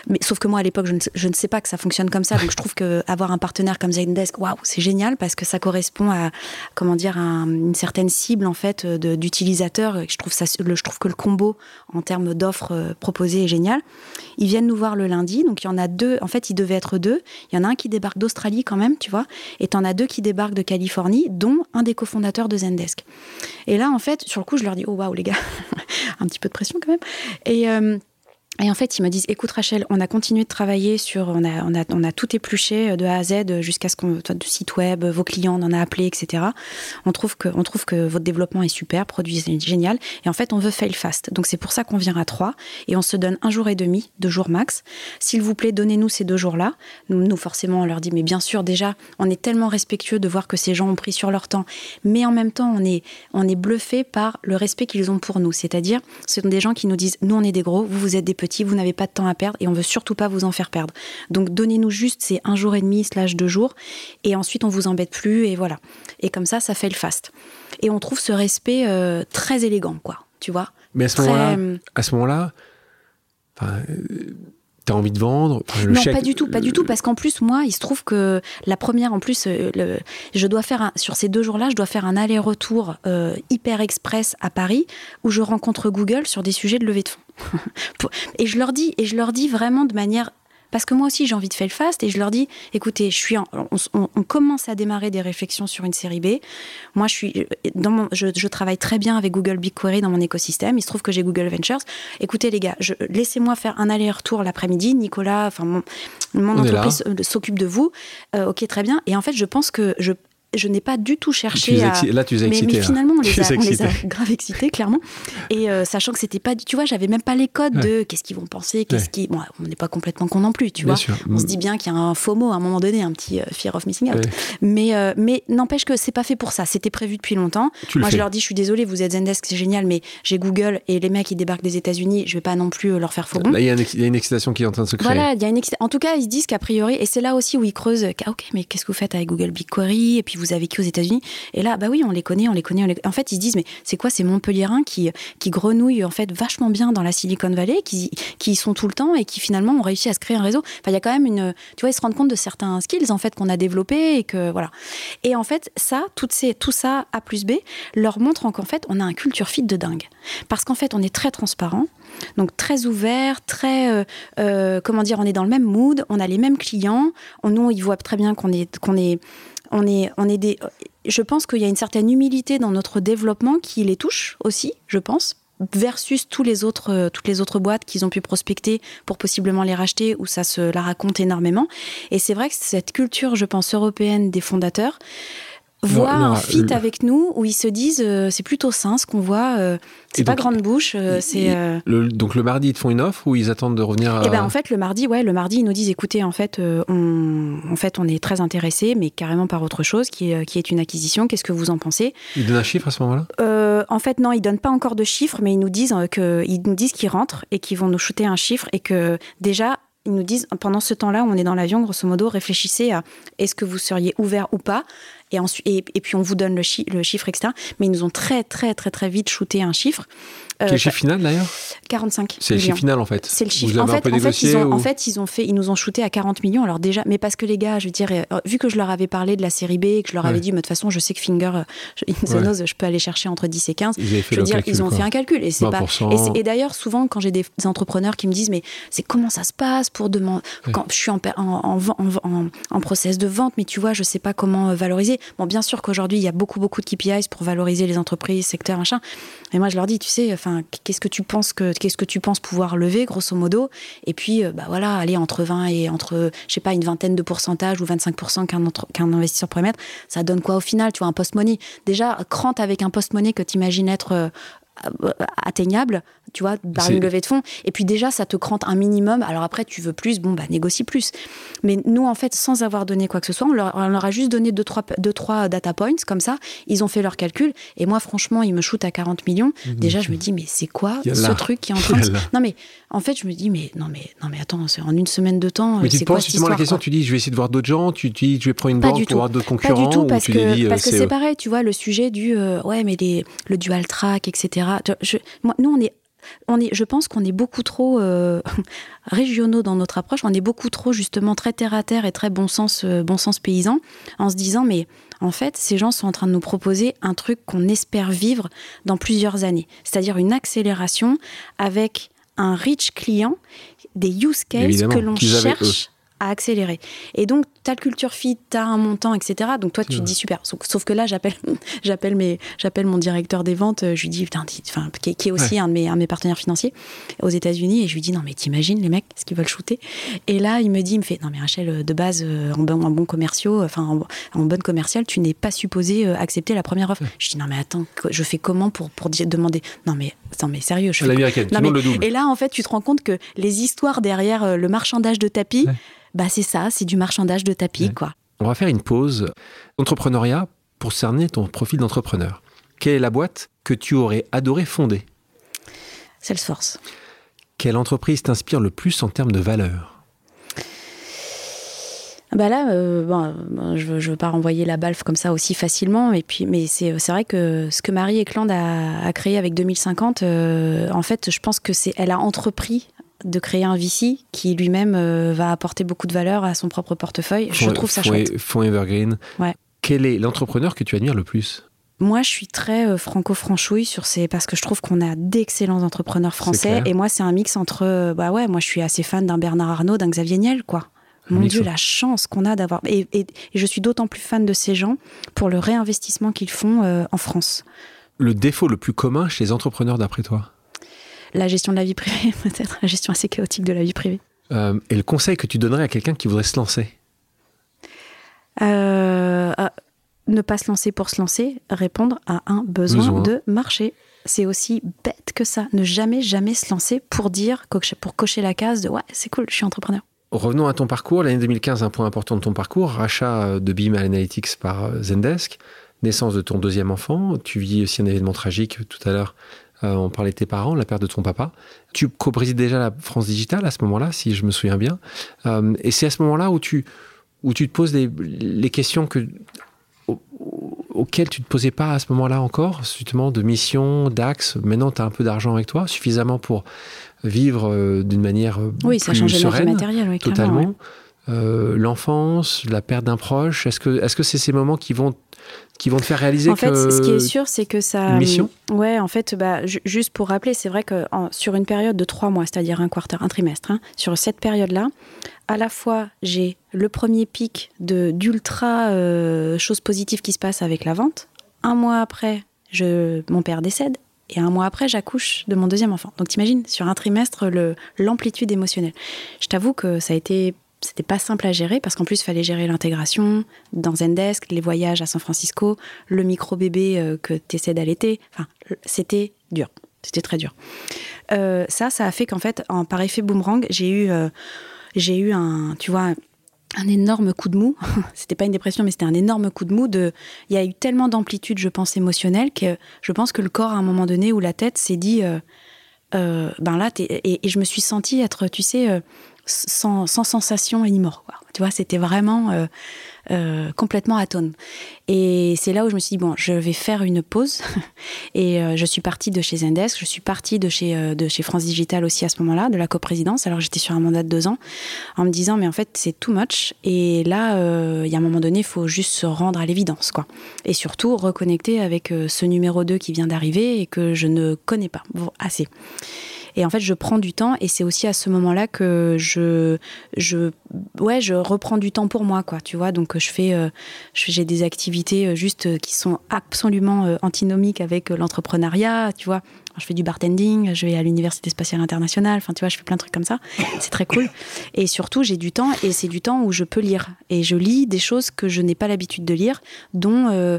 Mais sauf que moi, à l'époque, je, ne, sais pas que ça fonctionne comme ça. donc, je trouve qu'avoir un partenaire comme Zendesk, waouh, c'est génial parce que ça correspond à, comment dire, une certaine cible, en fait, d'utilisateurs. Je trouve ça, je trouve que le combo, en termes d'offres euh, proposées, est génial. Ils viennent nous voir le lundi. Donc, il y en a deux. En fait, il devait être deux. Il y en a un qui débarque d'Australie quand même, tu vois. Et en as deux qui débarquent de Californie, dont un des cofondateurs de Zendesk. Et là, en fait, sur le coup, je leur dis, oh waouh, les gars, un petit peu de pression quand même. Et, euh, et en fait, ils me disent, écoute Rachel, on a continué de travailler sur, on a, tout épluché de A à Z jusqu'à ce qu'on, de site web, vos clients, on en a appelé, etc. On trouve que, votre développement est super, produit est génial. Et en fait, on veut fail fast. Donc c'est pour ça qu'on vient à trois et on se donne un jour et demi, deux jours max. S'il vous plaît, donnez-nous ces deux jours-là. Nous, nous, forcément, on leur dit, mais bien sûr, déjà, on est tellement respectueux de voir que ces gens ont pris sur leur temps, mais en même temps, on est, on est bluffé par le respect qu'ils ont pour nous. C'est-à-dire, ce sont des gens qui nous disent, nous, on est des gros, vous, vous êtes des petits vous n'avez pas de temps à perdre et on veut surtout pas vous en faire perdre. Donc donnez-nous juste ces un jour et demi slash deux jours et ensuite on vous embête plus et voilà. Et comme ça, ça fait le fast. Et on trouve ce respect euh, très élégant, quoi. Tu vois Mais à ce moment-là, euh, à ce moment-là, T'as envie de vendre Non, pas du tout, pas du tout, parce qu'en plus, moi, il se trouve que la première, en plus, euh, le, je dois faire un, sur ces deux jours-là, je dois faire un aller-retour euh, hyper express à Paris, où je rencontre Google sur des sujets de levée de fonds. et je leur dis, et je leur dis vraiment de manière parce que moi aussi, j'ai envie de faire le fast et je leur dis, écoutez, je suis on, commence à démarrer des réflexions sur une série B. Moi, je, suis, dans mon, je, travaille très bien avec Google BigQuery dans mon écosystème. Il se trouve que j'ai Google Ventures. Écoutez, les gars, laissez-moi faire un aller-retour l'après-midi. Nicolas, enfin, mon, mon entreprise s'occupe de vous. Euh, ok, très bien. Et en fait, je pense que je je n'ai pas du tout cherché à... Là, tu les mais, mais, finalement, on les, a, on les, a, grave excités, clairement. Et euh, sachant que c'était pas... Tu vois, j'avais même pas les codes de qu'est-ce qu'ils vont penser, qu'est-ce qui... Bon, on n'est pas complètement con non plus, tu vois. On se dit bien qu'il y a un faux mot à un moment donné, un petit euh, fear of missing out. Mais, euh, mais n'empêche que c'est pas fait pour ça. C'était prévu depuis longtemps. Moi, je leur dis, je suis désolée, vous êtes Zendesk, c'est génial, mais j'ai Google et les mecs, ils débarquent des États-Unis, je vais pas non plus leur faire faux. Là, il y, a une excitation qui est en train de se créer. Voilà, il y a une En tout cas, ils se disent qu'a priori, et c'est là aussi où ils creusent, ah, ok, mais qu'est-ce que vous faites avec Google BigQuery? Et puis vous avez qui aux États-Unis et là, bah oui, on les connaît, on les connaît. En fait, ils se disent, mais c'est quoi ces Montpelliérains qui, qui grenouillent en fait vachement bien dans la Silicon Valley, qui, qui y sont tout le temps et qui finalement ont réussi à se créer un réseau. Enfin, il y a quand même une, tu vois, ils se rendent compte de certains skills en fait qu'on a développés et que voilà. Et en fait, ça, toutes ces, tout ça A plus B leur montre qu'en fait, on a un culture fit de dingue. Parce qu'en fait, on est très transparent. Donc très ouvert, très euh, euh, comment dire, on est dans le même mood, on a les mêmes clients. Nous, ils voient très bien qu'on est qu'on est on est, on est des. Je pense qu'il y a une certaine humilité dans notre développement qui les touche aussi, je pense versus tous les autres, euh, toutes les autres boîtes qu'ils ont pu prospecter pour possiblement les racheter, où ça se la raconte énormément. Et c'est vrai que cette culture, je pense, européenne des fondateurs, voit un fit avec nous où ils se disent euh, c'est plutôt sain ce qu'on voit euh, c'est pas grande bouche euh, c'est donc le mardi ils te font une offre ou ils attendent de revenir à... et eh ben en fait le mardi ouais le mardi ils nous disent écoutez en fait on en fait on est très intéressé mais carrément par autre chose qui est qui est une acquisition. Qu'est-ce que vous en pensez? Ils donnent un chiffre à ce moment-là? En fait non ils donnent pas encore de chiffres mais ils nous disent que ils nous disent qu'ils rentrent et qu'ils vont nous shooter un chiffre et que déjà ils nous disent pendant ce temps-là, on est dans l'avion, grosso modo, réfléchissez à est-ce que vous seriez ouvert ou pas? Et, puis on vous donne le, le chiffre, etc. Mais ils nous ont très, très, très, très vite shooté un chiffre. Euh, le chiffre final d'ailleurs 45. C'est le chiffre final en fait. C'est le chiffre. En fait, en, fait, ils ont, en fait, ils ont fait, ils nous ont shooté à 40 millions. Alors déjà, mais parce que les gars, je veux dire, euh, vu que je leur avais parlé de la série B et que je leur avais dit, mais de toute façon, je sais que Finger, euh, je, je peux aller chercher entre 10 et 15. je veux dire, ils ont fait un calcul et c'est pas. Et, d'ailleurs, souvent, quand j'ai des, entrepreneurs qui me disent, mais c'est comment ça se passe pour demander quand je suis en, en, en, en, process de vente, mais tu vois, je sais pas comment valoriser. Bon, bien sûr qu'aujourd'hui, il y a beaucoup, beaucoup de KPIs pour valoriser les entreprises, secteurs, machin. Et moi, je leur dis, tu sais, qu'est-ce que tu penses pouvoir lever, grosso modo? Et puis, euh, bah voilà, aller entre 20 et entre, je sais pas, une vingtaine de pourcentage ou 25% qu'un, qu'un investisseur pourrait mettre, ça donne quoi au final Tu vois, un post-money? Déjà, crante avec un post-money que tu imagines être euh, atteignable, tu vois, par une levée de fonds. Et puis déjà, ça te crante un minimum. Alors après, tu veux plus, bon, bah négocie plus. Mais nous, en fait, sans avoir donné quoi que ce soit, on leur, a juste donné deux trois, deux, trois data points, comme ça. Ils ont fait leur calcul. Et moi, franchement, ils me shootent à 40 millions. Mmh, déjà, je me dis, mais c'est quoi ce truc qui est en train de... Non, mais en fait, je me dis, mais non, mais, non, mais attends, en une semaine de temps, mais tu te poses justement la question, tu dis, je vais essayer de voir d'autres gens, tu dis, je vais prendre une banque pour voir d'autres concurrents. Pas du tout, parce que, parce que c'est pareil, tu vois, le sujet du, euh, ouais, mais les, le dual track, etc. moi, nous, on est on est, je pense qu'on est beaucoup trop euh, régionaux dans notre approche. On est beaucoup trop justement très terre à terre et très bon sens, euh, bon sens paysan, en se disant mais en fait ces gens sont en train de nous proposer un truc qu'on espère vivre dans plusieurs années, c'est-à-dire une accélération avec un rich client, des use cases que l'on cherche à accélérer. Et donc, ta culture fit, tu as un montant, etc. Donc, toi, tu te dis super. Sauf, que là, j'appelle, j'appelle, mes, j'appelle mon directeur des ventes, je lui dis, putain, enfin, qui, est aussi un, de mes, un, de mes, partenaires financiers aux États-Unis, et je lui dis, non, mais t'imagines les mecs, ce qu'ils veulent shooter Et là, il me dit, il me fait, non, mais Rachel, de base, euh, en bon, en bon commerciaux, enfin, en, bonne commerciale, tu n'es pas supposé euh, accepter la première offre. Je dis, non, mais attends, je fais comment pour, pour demander? Non, mais, non, mais sérieux, je fais. L'américaine, non, mais, le double. Et là, en fait, tu te rends compte que les histoires derrière euh, le marchandage de tapis, bah c'est ça, c'est du marchandage de tapis, quoi. On va faire une pause. Entrepreneuriat, pour cerner ton profil d'entrepreneur. Quelle est la boîte que tu aurais adoré fonder? Salesforce. Quelle entreprise t'inspire le plus en termes de valeur? Bah là, euh, bon, je ne veux, pas renvoyer la balfe comme ça aussi facilement, et puis, mais c'est vrai que ce que Marie Eklund a, a créé avec 2050, euh, en fait, je pense que c'est elle a entrepris de créer un VC qui lui-même euh, va apporter beaucoup de valeur à son propre portefeuille. je trouve ça chouette. Fonds Evergreen. Ouais. Quel est l'entrepreneur que tu admires le plus? Moi, je suis très euh, franco-franchouille sur ces parce que je trouve qu'on a d'excellents entrepreneurs français et moi, c'est un mix entre euh, bah ouais, moi je suis assez fan d'un Bernard Arnault, d'un Xavier Niel, quoi. Mon Dieu, la chance qu'on a d'avoir et, et, je suis d'autant plus fan de ces gens pour le réinvestissement qu'ils font en France. Le défaut le plus commun chez les entrepreneurs d'après toi? La gestion de la vie privée, peut-être, la gestion assez chaotique de la vie privée. Euh, et le conseil que tu donnerais à quelqu'un qui voudrait se lancer euh, Ne pas se lancer pour se lancer, répondre à un besoin, de marché. C'est aussi bête que ça. Ne jamais, jamais se lancer pour dire, pour cocher la case de ouais, c'est cool, je suis entrepreneur. Revenons à ton parcours. L'année 2015, un point important de ton parcours, rachat de BIM Analytics par Zendesk, naissance de ton deuxième enfant. Tu vis aussi un événement tragique tout à l'heure euh, on parlait de tes parents, la perte de ton papa. Tu co-présides déjà la France Digitale à ce moment-là, si je me souviens bien. Euh, et c'est à ce moment-là où tu, où tu te poses les, questions que, auxquelles tu ne te posais pas à ce moment-là encore, justement, de mission, d'axe. Maintenant, tu as un peu d'argent avec toi, suffisamment pour vivre euh, d'une manière oui, ça plus sereine. matériel, oui, totalement. L'enfance, la perte d'un proche, est-ce que est-ce que c'est ces moments qui vont qui vont te faire réaliser en fait, ce qui est sûr, c'est que ça. Une mission. Ouais, en fait, bah, juste pour rappeler, c'est vrai que sur une période de trois mois, c'est-à-dire un quarter, un trimestre, hein, sur cette période-là, à la fois j'ai le premier pic de d'ultra euh, choses positives qui se passent avec la vente. Un mois après, je, mon père décède. Et un mois après, j'accouche de mon deuxième enfant. Donc t'imagines, sur un trimestre, l'amplitude émotionnelle. Je t'avoue que ça a été c'était pas simple à gérer parce qu'en plus, il fallait gérer l'intégration dans Zendesk, les voyages à San Francisco, le micro-bébé euh, que tu essaies d'allaiter. Enfin, c'était dur. C'était très dur. Euh, ça, ça a fait qu'en fait, par effet boomerang, j'ai eu, euh, eu un, tu vois, un énorme coup de mou. c'était pas une dépression, mais c'était un énorme coup de mou. De, il y a eu tellement d'amplitude, je pense, émotionnelle que je pense que le corps, à un moment donné, ou la tête s'est dit, ben là, et, et, je me suis sentie être, tu sais sans, sensation et ni mort. Tu vois, c'était vraiment euh, euh, complètement atone. Et c'est là où je me suis dit, bon, je vais faire une pause. et euh, je suis partie de chez Zendesk, je suis partie de chez, de chez France Digital aussi à ce moment-là, de la coprésidence. Alors j'étais sur un mandat de deux ans, en me disant, mais en fait, c'est too much. Et là, il y a un moment donné, il faut juste se rendre à l'évidence, quoi. Et surtout, reconnecter avec ce numéro 2 qui vient d'arriver et que je ne connais pas assez. Et en fait, je prends du temps et c'est aussi à ce moment-là que je, je, ouais, je reprends du temps pour moi, quoi. Tu vois, donc je fais, euh, j'ai des activités euh, juste euh, qui sont absolument antinomiques avec l'entrepreneuriat, tu vois je fais du bartending, je vais à l'université spatiale internationale, enfin tu vois, je fais plein de trucs comme ça. C'est très cool. Et surtout, j'ai du temps et c'est du temps où je peux lire. Et je lis des choses que je n'ai pas l'habitude de lire, dont euh,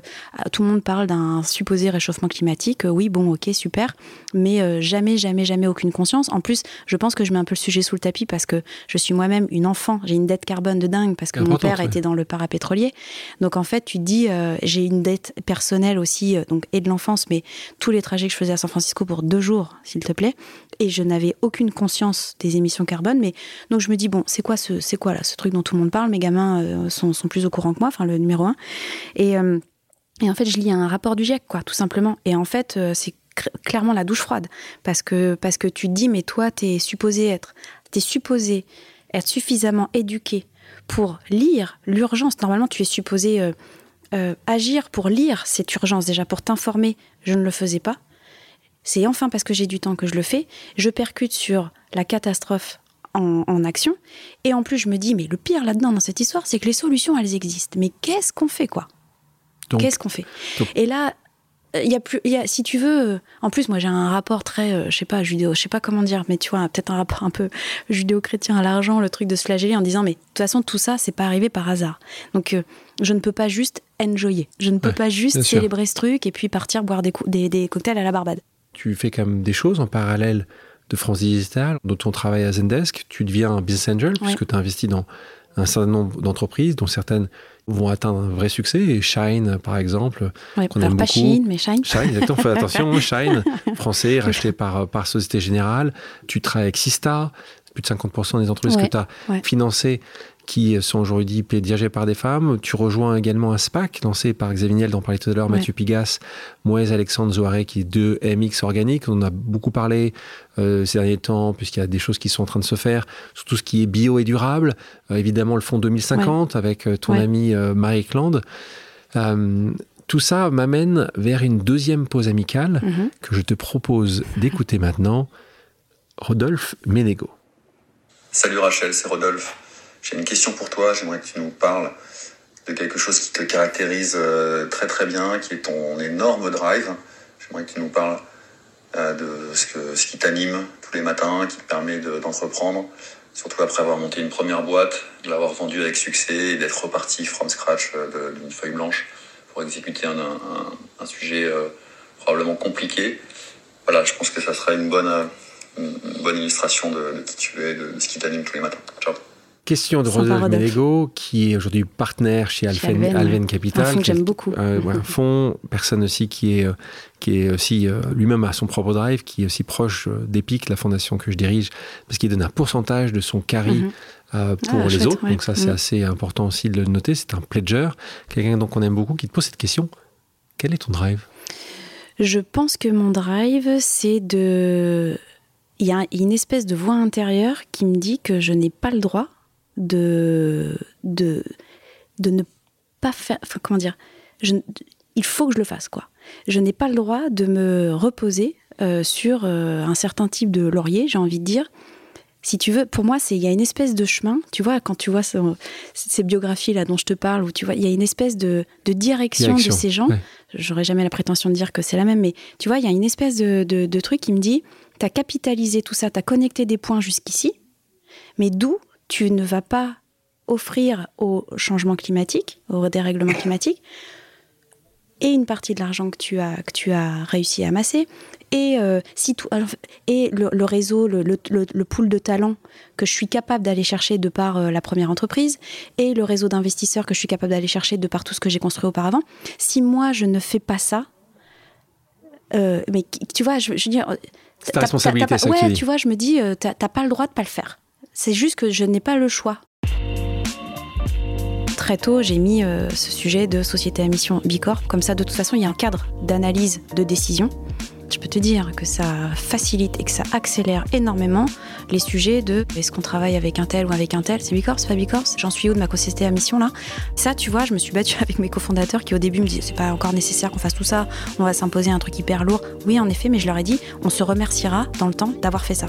tout le monde parle d'un supposé réchauffement climatique. Oui, bon, ok, super. Mais euh, jamais, jamais, jamais aucune conscience. En plus, je pense que je mets un peu le sujet sous le tapis parce que je suis moi-même une enfant. J'ai une dette carbone de dingue parce que mon père était dans le parapétrolier. Donc en fait, tu te dis, euh, j'ai une dette personnelle aussi, donc et de l'enfance, mais tous les trajets que je faisais à San Francisco pour deux jours, s'il te plaît. Et je n'avais aucune conscience des émissions carbone. Mais donc je me dis bon, c'est quoi ce, c'est quoi là, ce truc dont tout le monde parle? Mes gamins euh, sont, sont, plus au courant que moi, enfin le numéro un. Et, euh, et en fait, je lis un rapport du GIEC, quoi, tout simplement. Et en fait, euh, c'est clairement la douche froide parce que parce que tu te dis mais toi, tu es supposé être, t'es supposé être suffisamment éduqué pour lire l'urgence. Normalement, tu es supposé agir pour lire cette urgence déjà pour t'informer. Je ne le faisais pas. C'est enfin parce que j'ai du temps que je le fais. Je percute sur la catastrophe en, action. Et en plus, je me dis, mais le pire là-dedans, dans cette histoire, c'est que les solutions, elles existent. Mais qu'est-ce qu'on fait, quoi? Qu'est-ce qu'on fait? Et là, il y a plus, y a, si tu veux, euh, en plus, moi j'ai un rapport très, euh, je sais pas, judéo, je sais pas comment dire, mais tu vois, peut-être un rapport un peu judéo-chrétien à l'argent, le truc de se flageller en disant, mais de toute façon, tout ça, c'est pas arrivé par hasard. Donc, euh, je ne peux pas juste enjoyer. Je ne peux pas juste célébrer ce truc et puis partir boire des, des, des cocktails à la barbade tu fais quand même des choses en parallèle de France Digital, dont on travaille à Zendesk. Tu deviens un business angel puisque tu as investi dans un certain nombre d'entreprises, dont certaines vont atteindre un vrai succès. Et Shine, par exemple, qu'on aime pas beaucoup. Shine, mais Shine. Shine, exactement. Fais attention. Shine, français, racheté par, par Société Générale. Tu travailles avec Sista, plus de 50% des entreprises que tu as financées qui sont aujourd'hui dirigées par des femmes. Tu rejoins également un SPAC lancé par Xavier Niel, dont on parlait tout à l'heure, Mathieu Pigas, Moïse Alexandre Zoaré, qui est de MX Organique. On a beaucoup parlé euh, ces derniers temps, puisqu'il y a des choses qui sont en train de se faire, sur tout ce qui est bio et durable. Euh, évidemment, le fonds 2050 avec euh, ton ami Marie Cland. tout ça m'amène vers une deuxième pause amicale mm-hmm. que je te propose d'écouter maintenant. Rodolphe Ménégo. Salut Rachel, c'est Rodolphe. J'ai une question pour toi. J'aimerais que tu nous parles de quelque chose qui te caractérise euh, très très bien, qui est ton énorme drive. J'aimerais que tu nous parles euh, de ce, qui t'anime tous les matins, qui te permet d'entreprendre, surtout après avoir monté une première boîte, de l'avoir vendue avec succès et d'être reparti from scratch euh, d'une feuille blanche pour exécuter un, sujet probablement compliqué. Voilà, je pense que ça serait une bonne, bonne illustration de qui tu es, de ce qui t'anime tous les matins. Ciao. Question de Rodolphe Ménégo, qui est aujourd'hui partenaire chez Alven, Capital. Un fonds que j'aime beaucoup. Euh, un fonds, personne aussi qui est, euh, qui est aussi euh, lui-même à son propre drive, qui est aussi proche d'EPIC, la fondation que je dirige, parce qu'il donne un pourcentage de son carry mhm. pour ah, les autres. Donc ça, c'est mhm. assez important aussi de le noter. C'est un pledger, quelqu'un dont on aime beaucoup, qui te pose cette question. Quel est ton drive? Je pense que mon drive, c'est de... Il y a une espèce de voix intérieure qui me dit que je n'ai pas le droit de, de, de ne pas faire. Enfin, comment dire je, Il faut que je le fasse, quoi. Je n'ai pas le droit de me reposer euh, sur euh, un certain type de laurier, j'ai envie de dire. Si tu veux, pour moi, il y a une espèce de chemin. Tu vois, quand tu vois ces biographies là dont je te parle, où tu vois, il y a une espèce de, de direction, de ces gens. J'aurais jamais la prétention de dire que c'est la même, mais tu vois, il y a une espèce de, de, de truc qui me dit, tu as capitalisé tout ça, tu as connecté des points jusqu'ici, mais d'où tu ne vas pas offrir au changement climatique, au dérèglement climatique, et une partie de l'argent que tu as que tu as réussi à amasser et euh, si tout et le, réseau le, le, pool de talents que je suis capable d'aller chercher de par euh, la première entreprise et le réseau d'investisseurs que je suis capable d'aller chercher de par tout ce que j'ai construit auparavant si moi je ne fais pas ça euh, mais tu vois je, je veux dire ta responsabilité ouais tu vois je me dis t'as pas le droit de pas le faire C'est juste que je n'ai pas le choix. Très tôt, j'ai mis euh, ce sujet de société à mission Bicorp. Comme ça, de toute façon, il y a un cadre d'analyse de décision je peux te dire que ça facilite et que ça accélère énormément les sujets de est-ce qu'on travaille avec un tel ou avec un tel? C'est Bicorp, c'est pas Bicorp J'en suis où de ma société à mission là? Ça, tu vois, je me suis battue avec mes cofondateurs qui au début me disaient c'est pas encore nécessaire qu'on fasse tout ça, on va s'imposer un truc hyper lourd. Oui, en effet, mais je leur ai dit on se remerciera dans le temps d'avoir fait ça.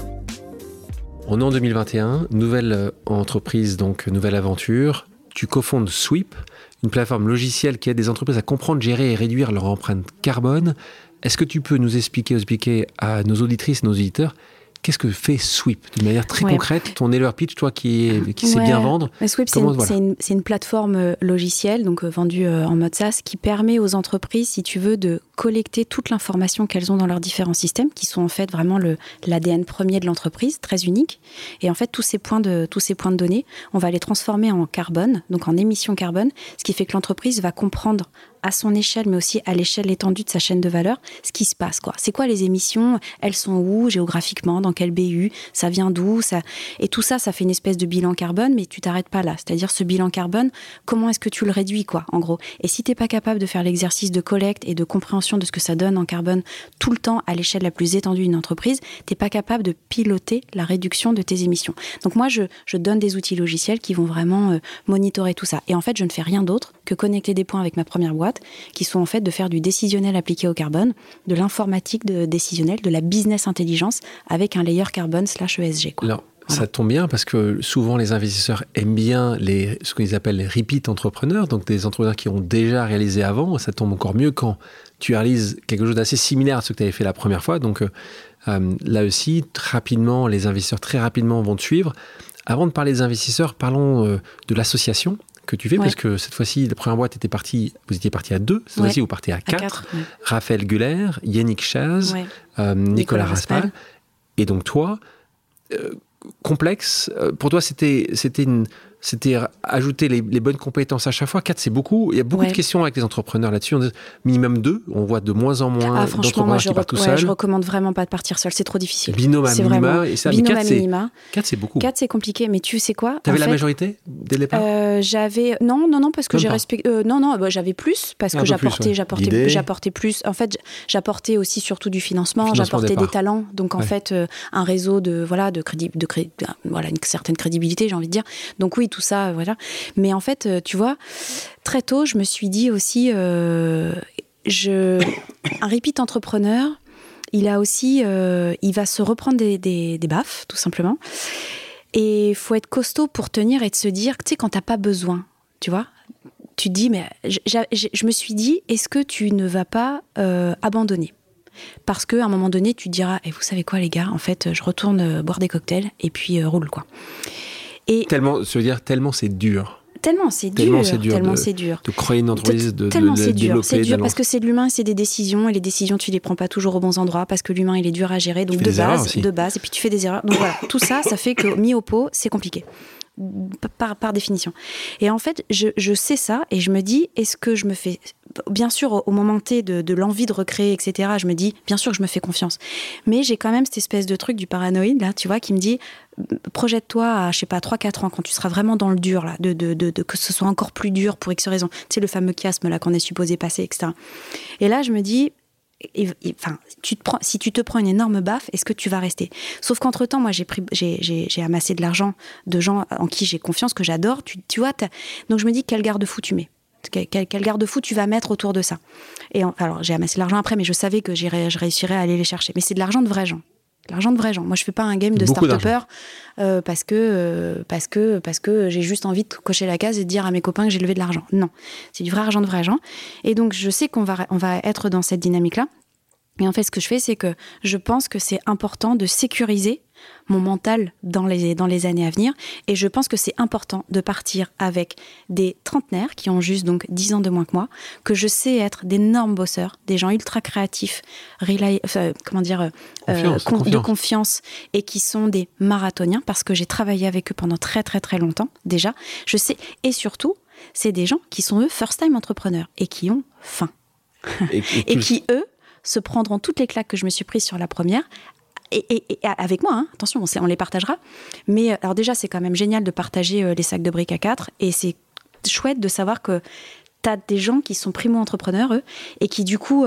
On est en 2021, nouvelle euh, entreprise, donc nouvelle aventure. Tu cofondes Sweep, une plateforme logicielle qui aide des entreprises à comprendre, gérer et réduire leur empreinte carbone. Est-ce que tu peux nous expliquer, expliquer à nos auditrices et nos auditeurs Qu'est-ce que fait Sweep? D'une manière très concrète Ton elevator pitch, toi qui, qui sais bien vendre. Sweep, c'est une, une, plateforme euh, logicielle, donc euh, vendue en mode SaaS, qui permet aux entreprises, si tu veux, de collecter toute l'information qu'elles ont dans leurs différents systèmes, qui sont en fait vraiment l'ADN premier de l'entreprise, très unique. Et en fait, tous ces points de tous ces points de données, on va les transformer en carbone, donc en émissions carbone, ce qui fait que l'entreprise va comprendre à son échelle, mais aussi à l'échelle étendue de sa chaîne de valeur, ce qui se passe. C'est quoi les émissions? Elles sont où géographiquement? Dans quel BU Ça vient d'où? Ça... Et tout ça, ça fait une espèce de bilan carbone, mais tu t'arrêtes pas là. C'est-à-dire ce bilan carbone, comment est-ce que tu le réduis, quoi, en gros? Et si tu n'es pas capable de faire l'exercice de collecte et de compréhension de ce que ça donne en carbone tout le temps à l'échelle la plus étendue d'une entreprise, tu n'es pas capable de piloter la réduction de tes émissions. Donc moi, je, je donne des outils logiciels qui vont vraiment euh, monitorer tout ça. Et en fait, je ne fais rien d'autre que connecter des points avec ma première boîte qui sont en fait de faire du décisionnel appliqué au carbone, de l'informatique de décisionnel, de la business intelligence avec un layer carbone slash ESG. Alors, ça tombe bien parce que souvent les investisseurs aiment bien les, ce qu'ils appellent les repeat entrepreneurs, donc des entrepreneurs qui ont déjà réalisé avant. Ça tombe encore mieux quand tu réalises quelque chose d'assez similaire à ce que tu avais fait la première fois. Donc euh, là aussi, rapidement, les investisseurs très rapidement vont te suivre. Avant de parler des investisseurs, parlons euh, de l'association que tu fais, parce que cette fois-ci, la première boîte était partie, vous étiez parti à deux, cette fois-ci, vous partez à quatre. Raphaël Guller, Yannick Chaz, euh, Nicolas, Raspal. Et donc toi, euh, complexe, euh, pour toi, c'était une c'était ajouter les, bonnes compétences à chaque fois. Quatre, c'est beaucoup. Il y a beaucoup de questions avec les entrepreneurs là-dessus. Minimum deux. On voit de moins en moins ah, d'entrepreneurs qui partent tout seuls. Je recommande vraiment pas de partir seul. C'est trop difficile. Binôme à minima. Et ça, binôme à minima. Quatre, c'est beaucoup. Quatre, c'est compliqué. Mais tu sais quoi Tu avais la majorité dès le départ? euh, J'avais non, non, non, parce que j'ai respecté. Euh, non, non, bah, j'avais plus parce que j'apportais, j'apportais, j'apportais plus. En fait, j'apportais aussi surtout du financement. J'apportais des talents. Donc en fait, euh, un réseau de voilà de crédit, de voilà une certaine crédibilité, j'ai envie de dire. Donc oui, tout ça, voilà. Mais en fait, euh, tu vois, très tôt, je me suis dit aussi, euh, je, un repeat entrepreneur, il a aussi, euh, il va se reprendre des, des, baffes, tout simplement. Et faut être costaud pour tenir et de se dire, tu sais, quand t'as pas besoin, tu vois, tu te dis, mais je, me suis dit, est-ce que tu ne vas pas abandonner? Parce qu'à un moment donné, tu diras, et vous savez quoi les gars, en fait, je retourne boire des cocktails et puis roule quoi. Et tellement, veux dire, tellement c'est dur. Tellement c'est dur, tellement c'est dur, de créer une entreprise, de, tellement c'est dur, c'est dur parce que c'est de l'humain, c'est des décisions et les décisions tu les prends pas toujours aux bons endroits parce que l'humain il est dur à gérer donc de base, de base et puis tu fais des erreurs. Donc voilà tout ça ça fait que mis au pot c'est compliqué. Par, par définition. Et en fait, je, je, sais ça et je me dis, est-ce que je me fais... Bien sûr, au moment T de, de l'envie de recréer, etc., je me dis, bien sûr je me fais confiance. Mais j'ai quand même cette espèce de truc du paranoïde, là, tu vois, qui me dit, projette-toi à, je sais pas, 3-4 ans, quand tu seras vraiment dans le dur, là, de, de, de, que ce soit encore plus dur pour X raison. Tu sais, le fameux chiasme, là, qu'on est supposé passer, etc. Et là, je me dis, enfin, tu prends, si tu te prends une énorme baffe, est-ce que tu vas rester? Sauf qu'entre-temps, moi, j'ai, pris, j'ai, amassé de l'argent de gens en qui j'ai confiance, que j'adore. Tu, tu vois, donc je me dis, quel garde-fou tu mets? Quel, garde-fou tu vas mettre autour de ça Et alors, j'ai amassé de l'argent après, mais je savais que je réussirais à aller les chercher. Mais c'est de l'argent de vrais gens. L'argent de vrais gens. Moi, je fais pas un game de start-upper euh, parce que euh, parce que parce que j'ai juste envie de cocher la case et de dire à mes copains que j'ai levé de l'argent. Non, c'est du vrai argent de vrais gens. Et donc, je sais qu'on va on va être dans cette dynamique-là. Et en fait, ce que je fais, c'est que je pense que c'est important de sécuriser mon mental dans les, dans les années à venir. Et je pense que c'est important de partir avec des trentenaires qui ont juste donc 10 ans de moins que moi, que je sais être d'énormes bosseurs, des gens ultra créatifs, comment dire, euh, de confiance et qui sont des marathoniens parce que j'ai travaillé avec eux pendant très très très longtemps déjà. Je sais, et surtout, c'est des gens qui sont eux first time entrepreneurs et qui ont faim. et qui eux se prendront toutes les claques que je me suis prises sur la première et, avec moi, hein, attention, on, on, les partagera. Mais alors déjà, c'est quand même génial de partager les sacs de briques à quatre, et c'est chouette de savoir que tu as des gens qui sont primo-entrepreneurs, eux, et qui du coup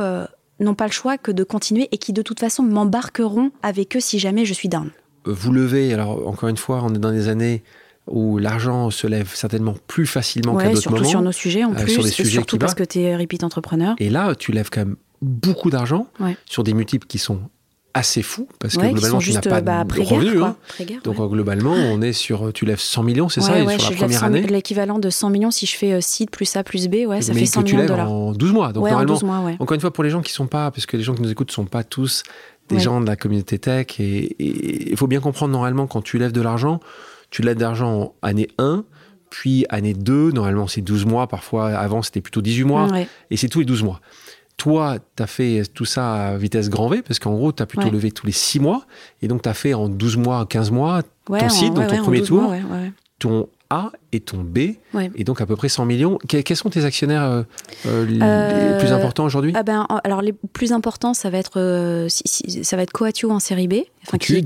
n'ont pas le choix que de continuer et qui de toute façon m'embarqueront avec eux si jamais je suis down. Vous levez, alors encore une fois, on est dans des années où l'argent se lève certainement plus facilement qu'à d'autres moments. Surtout sur nos sujets en euh, plus, sur et surtout parce que tu es repeat entrepreneur. Et là, tu lèves quand même beaucoup d'argent sur des multiples qui sont assez fous parce que globalement tu n'as pas bah, de revenus. Hein. Donc globalement on est sur tu lèves 100 millions c'est ça sur la première année l'équivalent de 100 millions si je fais euh, plus A plus B ouais ça fait 100 que tu millions de dollars en 12 mois donc normalement encore une fois pour les gens qui sont pas parce que les gens qui nous écoutent sont pas tous des gens de la communauté tech et il faut bien comprendre normalement quand tu lèves de l'argent tu lèves de l'argent année 1 puis année 2 normalement c'est 12 mois parfois avant c'était plutôt 18 mois et c'est tous les 12 mois toi, tu as fait tout ça à vitesse grand V, parce qu'en gros, tu as plutôt levé tous les 6 mois, et donc tu as fait en 12 mois, 15 mois, ton site, donc ton premier tour, ton A et ton B, et donc à peu près 100 millions. quels sont tes actionnaires euh, euh, les euh, plus importants aujourd'hui? ah ben, Alors, les plus importants, ça va être, ça va être Coatio en série B, enfin, qui,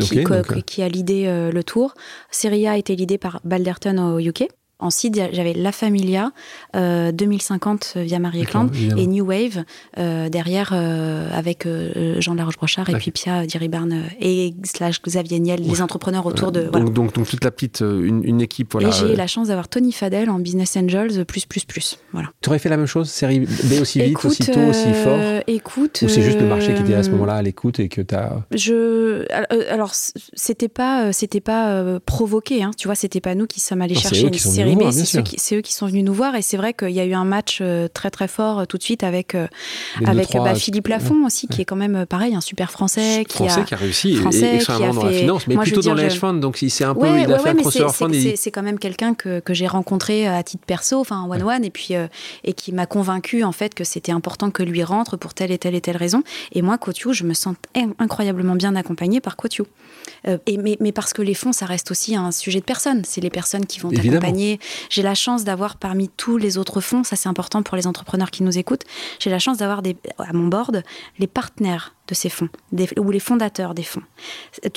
qui, a l'idée le tour. Série A a été l'idée par Balderton au UK. Ensuite, j'avais La Familia, 2050 euh, via Marie Ekland et New Wave euh, derrière euh, avec Jean Laroche-Brochard et puis Pia Diribarne et slash Xavier Niel, les entrepreneurs autour de. Donc, donc, donc, toute la petite, une, équipe. Voilà. Et j'ai la chance d'avoir Tony Fadel en Business Angels, plus, plus, plus. Voilà. Tu aurais fait la même chose, série B aussi vite, aussi tôt, aussi fort? Écoute. Ou c'est juste le marché qui était à ce moment-là à l'écoute et que tu as. Je. Alors, c'était pas, c'était pas provoqué, hein, tu vois, c'était pas nous qui sommes allés chercher une série c'est eux, qui sont venus nous voir. Et c'est vrai qu'il y a eu un match euh, très très fort euh, tout de suite avec, euh, avec bah, Philippe Lafont aussi, qui est quand même pareil, un super français. Qui français a, qui a réussi, français, extrêmement dans la finance, mais plutôt dans les fund. Donc c'est un peu, il a fait un crossover fund. C'est quand même quelqu'un que, que j'ai rencontré à titre perso, enfin one one, et puis et qui m'a convaincu en fait que c'était important que lui rentre pour telle et telle et telle raison. Et moi, Cotiu, je me sens incroyablement bien accompagnée par Cotiu. et mais, mais parce que les fonds, ça reste aussi un sujet de personnes. C'est les personnes qui vont t'accompagner j'ai la chance d'avoir parmi tous les autres fonds, ça c'est important pour les entrepreneurs qui nous écoutent, j'ai la chance d'avoir à mon board les partenaires de ces fonds, ou les fondateurs des fonds.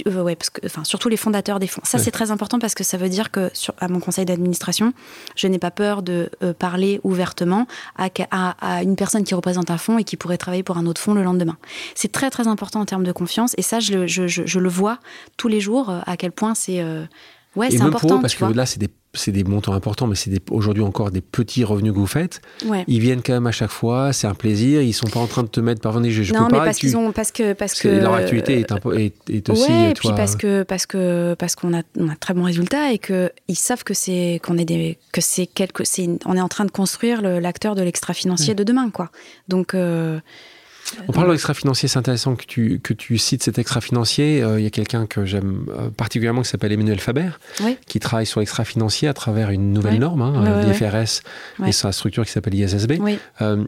Euh, ouais, parce que, enfin, surtout les fondateurs des fonds. Ça, c'est très important parce que ça veut dire que, sur, à mon conseil d'administration, je n'ai pas peur de euh, parler ouvertement à, à, une personne qui représente un fonds et qui pourrait travailler pour un autre fonds le lendemain. C'est très, très important en termes de confiance. Et ça, je, je, je, le vois tous les jours, euh, à quel point c'est. ouais, c'est important. parce que là, c'est des c'est des montants importants, mais c'est aujourd'hui encore des petits revenus que vous faites. Ils viennent quand même à chaque fois, c'est un plaisir. Ils sont pas en train de te mettre par je, je non, mais parce qu'ils ont, parce que, parce que leur activité est, est, aussi. Ouais, et puis parce que, parce que, parce qu'on a, on a très bons résultats et que ils savent que c'est, qu'on est des, que c'est quelque, c'est, on est en train de construire l'acteur de l'extra financier de demain, quoi. Donc. Euh, on parle d'extra-financier, c'est intéressant que tu, que tu cites cet extra-financier. Euh, il y a quelqu'un que j'aime euh, particulièrement qui s'appelle Emmanuel Faber, qui travaille sur l'extra-financier à travers une nouvelle norme, hein, l'IFRS, et sa structure qui s'appelle ISSB. Euh,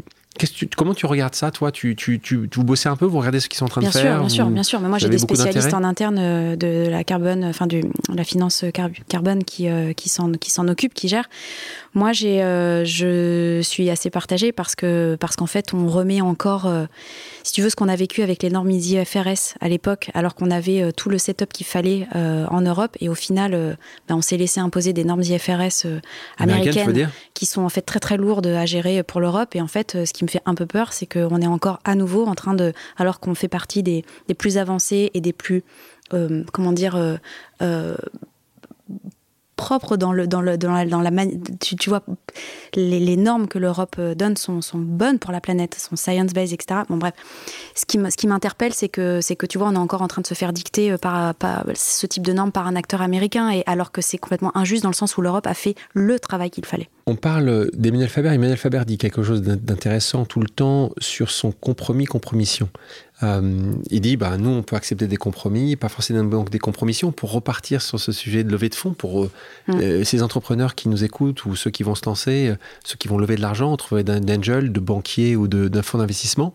comment tu regardes ça, toi? Tu, tu, tu, vous bossez un peu, vous regardez ce qu'ils sont en train de faire Bien sûr, bien sûr. Mais moi, j'ai des spécialistes en interne de la carbone, enfin de la finance carbone qui, euh, qui s'en occupent, qui gèrent. Moi, j'ai, euh, je suis assez partagée parce que parce qu'en fait, on remet encore, si tu veux, ce qu'on a vécu avec les normes IFRS à l'époque, alors qu'on avait tout le setup qu'il fallait en Europe, et au final, ben, on s'est laissé imposer des normes IFRS américaines qui sont en fait très très lourdes à gérer pour l'Europe. Et en fait, ce qui me fait un peu peur, c'est qu'on est encore à nouveau en train de, alors qu'on fait partie des, plus avancés et des plus, euh, comment dire, euh, euh, propre dans le dans le dans la, dans tu, vois les, normes que l'Europe euh, donne sont, sont, bonnes pour la planète sont science based etc bon bref. Ce qui ce qui m'interpelle c'est que c'est que tu vois on est encore en train de se faire dicter euh, par, par, ce type de normes par un acteur américain et alors que c'est complètement injuste dans le sens où l'Europe a fait le travail qu'il fallait. On parle d'Emmanuel Faber. Emmanuel Faber dit quelque chose d'intéressant tout le temps sur son compromis compromission euh, il dit, bah, nous, on peut accepter des compromis, pas forcément des compromissions, pour repartir sur ce sujet de levée de fonds, pour euh, mm. euh, ces entrepreneurs qui nous écoutent ou ceux qui vont se lancer, ceux qui vont lever de l'argent, trouver d'angel, de banquier ou d'un fonds d'investissement.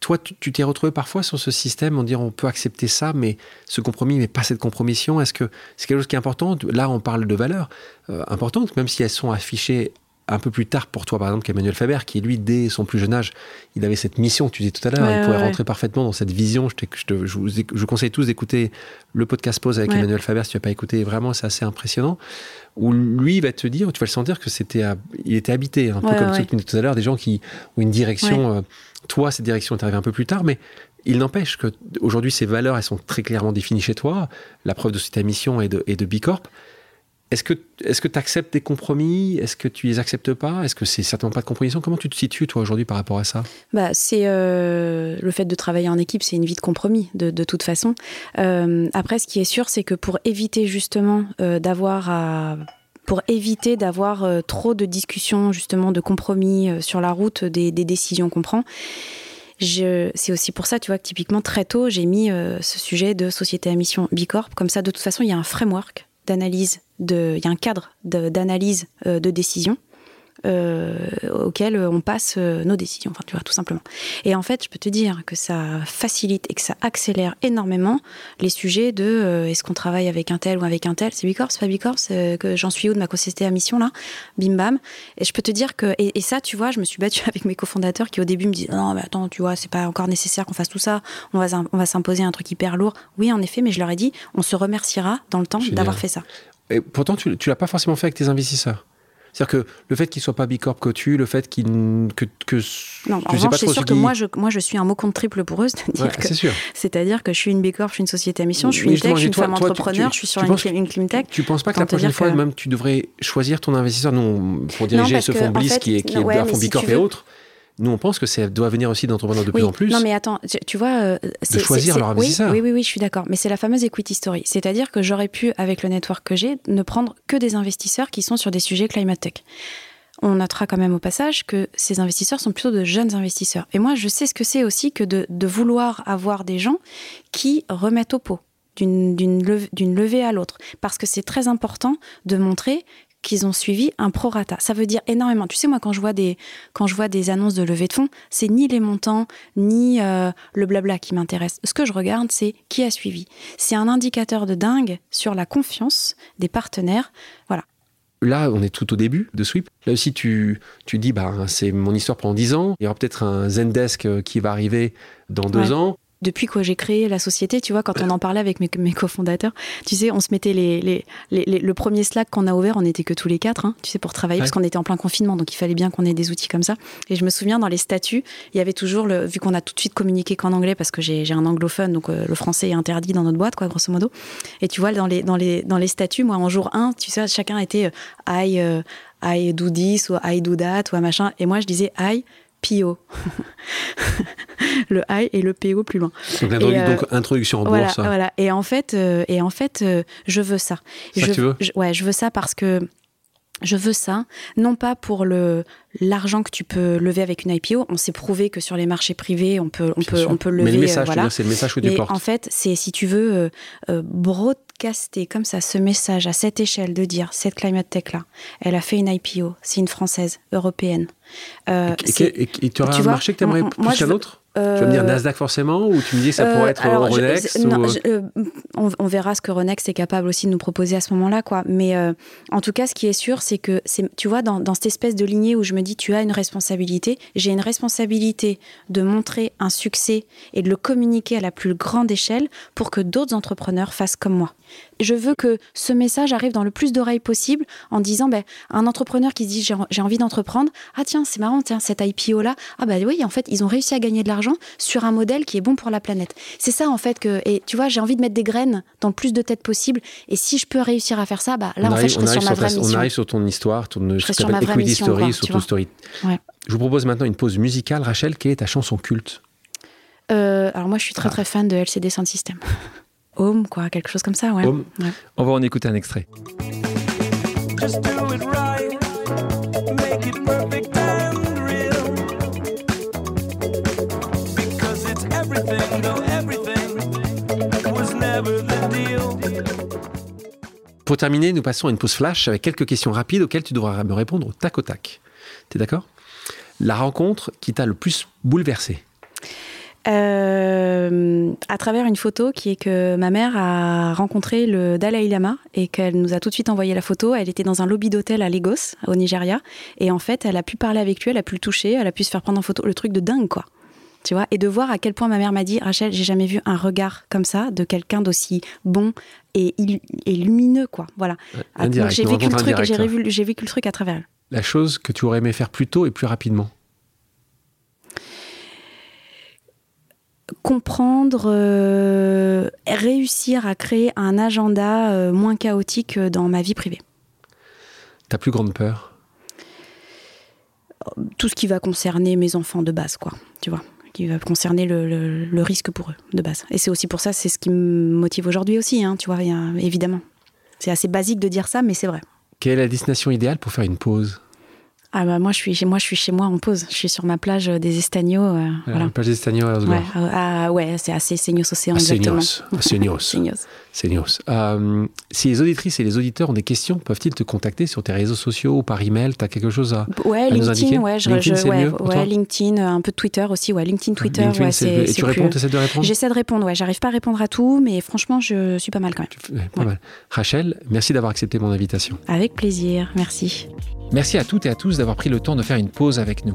Toi, tu t'es retrouvé parfois sur ce système en disant on peut accepter ça, mais ce compromis, mais pas cette compromission. Est-ce que c'est quelque chose qui est important? Là, on parle de valeurs importantes, même si elles sont affichées un peu plus tard pour toi, par exemple, qu'Emmanuel Faber, qui lui, dès son plus jeune âge, il avait cette mission, tu disais tout à l'heure, il pouvait rentrer parfaitement dans cette vision. Je, je, je, vous, je conseille tous d'écouter le podcast Pause avec Emmanuel Faber, si tu n'as pas écouté, vraiment, c'est assez impressionnant. Où lui, va te dire, tu vas le sentir que c'était, il était habité, un peu comme ce que tout à l'heure, des gens qui ont une direction. Euh, toi, cette direction est arrivée un peu plus tard, mais il n'empêche que aujourd'hui, ces valeurs, elles sont très clairement définies chez toi. La preuve de cette mission et de, et de Bicorp. Est-ce que est-ce que tu acceptes des compromis? Est-ce que tu les acceptes pas? Est-ce que c'est certainement pas de compromission? Comment tu te situes toi aujourd'hui par rapport à ça? Bah c'est euh, le fait de travailler en équipe, c'est une vie de compromis de, toute façon. Euh, après, ce qui est sûr, c'est que pour éviter justement euh, d'avoir pour éviter d'avoir trop de discussions, justement, de compromis sur la route des, décisions qu'on prend. C'est aussi pour ça, tu vois, que typiquement, très tôt, j'ai mis ce sujet de société à mission Bicorp. Comme ça, de toute façon, il y a un framework d'analyse, il y a un cadre d'analyse de, de décision euh, auxquelles on passe euh, nos décisions, enfin, tu vois, tout simplement. Et en fait, je peux te dire que ça facilite et que ça accélère énormément les sujets de euh, est-ce qu'on travaille avec un tel ou avec un tel, c'est Bicorp, c'est pas Bicorp, que j'en suis où de ma société à mission là, bim bam. Et je peux te dire que, et, ça, tu vois, je me suis battue avec mes cofondateurs qui au début me disaient non, mais attends, tu vois, c'est pas encore nécessaire qu'on fasse tout ça, on va, on va s'imposer un truc hyper lourd. Oui, en effet, mais je leur ai dit, on se remerciera dans le temps d'avoir fait ça. Et pourtant, tu, tu l'as pas forcément fait avec tes investisseurs. C'est-à-dire que le fait qu'il soit pas Bicorp tu, le fait qu'il que, que non, en revanche, c'est sûr que moi je moi je suis un mot compte triple pour eux, c'est-à-dire c'est-à-dire que je suis une Bicorp, je suis une société à mission, je suis une tech, je suis une femme entrepreneur, je suis sur une, une clean tech. Tu penses pas que la prochaine fois même tu devrais choisir ton investisseur non pour diriger ce fonds Bliss qui est qui est un fonds Bicorp et autres nous, on pense que ça doit venir aussi d'entrepreneurs de plus en plus. Non, mais attends, tu vois. Euh, de choisir leur investisseur. Oui, oui, oui, je suis d'accord. Mais c'est la fameuse equity story. C'est-à-dire que j'aurais pu, avec le network que j'ai, ne prendre que des investisseurs qui sont sur des sujets climate tech on notera quand même au passage que ces investisseurs sont plutôt de jeunes investisseurs. Et moi, je sais ce que c'est aussi que de, vouloir avoir des gens qui remettent au pot d'une levée à l'autre. Parce que c'est très important de montrer qu'ils ont suivi un prorata. Ça veut dire énormément. Tu sais, moi, quand je vois des, quand je vois des annonces de levée de fonds, c'est ni les montants, ni euh, le blabla qui m'intéresse. Ce que je regarde, c'est qui a suivi. C'est un indicateur de dingue sur la confiance des partenaires. Voilà. Là, on est tout au début de Sweep. Là aussi, tu, tu dis, bah, c'est mon histoire pendant 10 ans. Il y aura peut-être un Zendesk euh, qui va arriver dans deux ans depuis que j'ai créé la société, tu vois, quand on en parlait avec mes, mes cofondateurs, tu sais, on se mettait les, les, les, le premier Slack qu'on a ouvert, on n'était que tous les quatre, hein, tu sais, pour travailler, parce qu'on était en plein confinement, donc il fallait bien qu'on ait des outils comme ça. Et je me souviens, dans les statuts, il y avait toujours, le, vu qu'on a tout de suite communiqué qu'en anglais, parce que j'ai un anglophone, donc euh, le français est interdit dans notre boîte, quoi, grosso modo. Et tu vois, dans les, dans les, dans les statuts, moi, en jour 1, tu sais, chacun était euh, I, euh, I do this, ou I do that, ou machin. Et moi, je disais I PO. le I et le PO plus loin. Donc, euh, introduction en voilà, bourse. Voilà. Et en fait, euh, et en fait euh, je veux ça. ça je, tu veux ouais, je veux ça parce que je veux ça, non pas pour le l'argent que tu peux lever avec une IPO. On s'est prouvé que sur les marchés privés, on peut on peut on peut lever. Mais le message, c'est le message que tu Mais portes. En fait, c'est si tu veux euh, broadcaster comme ça ce message à cette échelle de dire cette climate tech là, elle a fait une IPO, c'est une française européenne. Euh, et, tu auras un marché que tu aimerais plus qu'un autre? Tu veux me dire euh, Nasdaq forcément ou tu me dis que ça pourrait être alors, non, euh, on, verra ce que Ronex est capable aussi de nous proposer à ce moment-là, quoi. Mais en tout cas, ce qui est sûr, c'est que, tu vois, dans, dans, cette espèce de lignée où je me dis, tu as une responsabilité, j'ai une responsabilité de montrer un succès et de le communiquer à la plus grande échelle pour que d'autres entrepreneurs fassent comme moi. Je veux que ce message arrive dans le plus d'oreilles possible en disant, ben, un entrepreneur qui se dit j'ai envie d'entreprendre, ah tiens, c'est marrant, tiens, cette IPO là, ah bah oui, en fait, ils ont réussi à gagner de l'argent sur un modèle qui est bon pour la planète. C'est ça en fait que, et tu vois, j'ai envie de mettre des graines dans le plus de têtes possible. Et si je peux réussir à faire ça, bah là, en fait, je serai sur ma vraie mission. On arrive sur ton histoire, ton sur ma Equity Story, sur ton story. Je vous propose maintenant une pause musicale. Rachel, quelle est ta chanson culte? Euh, Alors moi, je suis très ah. très fan de LCD Sound System. Home, quoi, quelque chose comme ça, ouais. On va en écouter un extrait. Pour terminer, nous passons à une pause flash avec quelques questions rapides auxquelles tu devras me répondre au tac au tac. T'es d'accord? La rencontre qui t'a le plus bouleversé? Euh, À travers une photo qui est que ma mère a rencontré le Dalai Lama et qu'elle nous a tout de suite envoyé la photo. Elle était dans un lobby d'hôtel à Lagos, au Nigeria. Et en fait, elle a pu parler avec lui, elle a pu le toucher, elle a pu se faire prendre en photo. Le truc de dingue, quoi. Tu vois, et de voir à quel point ma mère m'a dit Rachel, j'ai jamais vu un regard comme ça de quelqu'un d'aussi bon et, et, lumineux, quoi. Voilà. j'ai vécu, le truc, j'ai vécu le truc à travers elle. La chose que tu aurais aimé faire plus tôt et plus rapidement comprendre, euh, réussir à créer un agenda euh, moins chaotique euh, dans ma vie privée. Ta plus grande peur? Tout ce qui va concerner mes enfants de base, quoi. Tu vois qui va concerner le, risque pour eux de base. Et c'est aussi pour ça, c'est ce qui me motive aujourd'hui aussi, hein, tu vois, évidemment. C'est assez basique de dire ça, mais c'est vrai. Quelle est la destination idéale pour faire une pause? Ah bah moi je suis chez moi, je suis chez moi en pause. Je suis sur ma plage des Estagnos. Euh, ah, voilà. La plage des Estagnos à ouais, ah, ouais, c'est assez Seignos Océan ah, exactement. Seignos. Seignos. Euh, si les auditrices et les auditeurs ont des questions, peuvent-ils te contacter sur tes réseaux sociaux ou par email? Tu as quelque chose à, ouais, à LinkedIn, nous indiquer? ouais, je, LinkedIn, je, ouais, ouais LinkedIn, un peu de Twitter aussi, ouais, LinkedIn, Twitter, LinkedIn, ouais, c'est. Et tu réponds, tu essaies de répondre? J'essaie de répondre, ouais. J'arrive pas à répondre à tout, mais franchement, je suis pas mal quand même. Pas mal. Rachel, merci d'avoir accepté mon invitation. Avec plaisir, merci. Merci à toutes et à tous d'avoir pris le temps de faire une pause avec nous.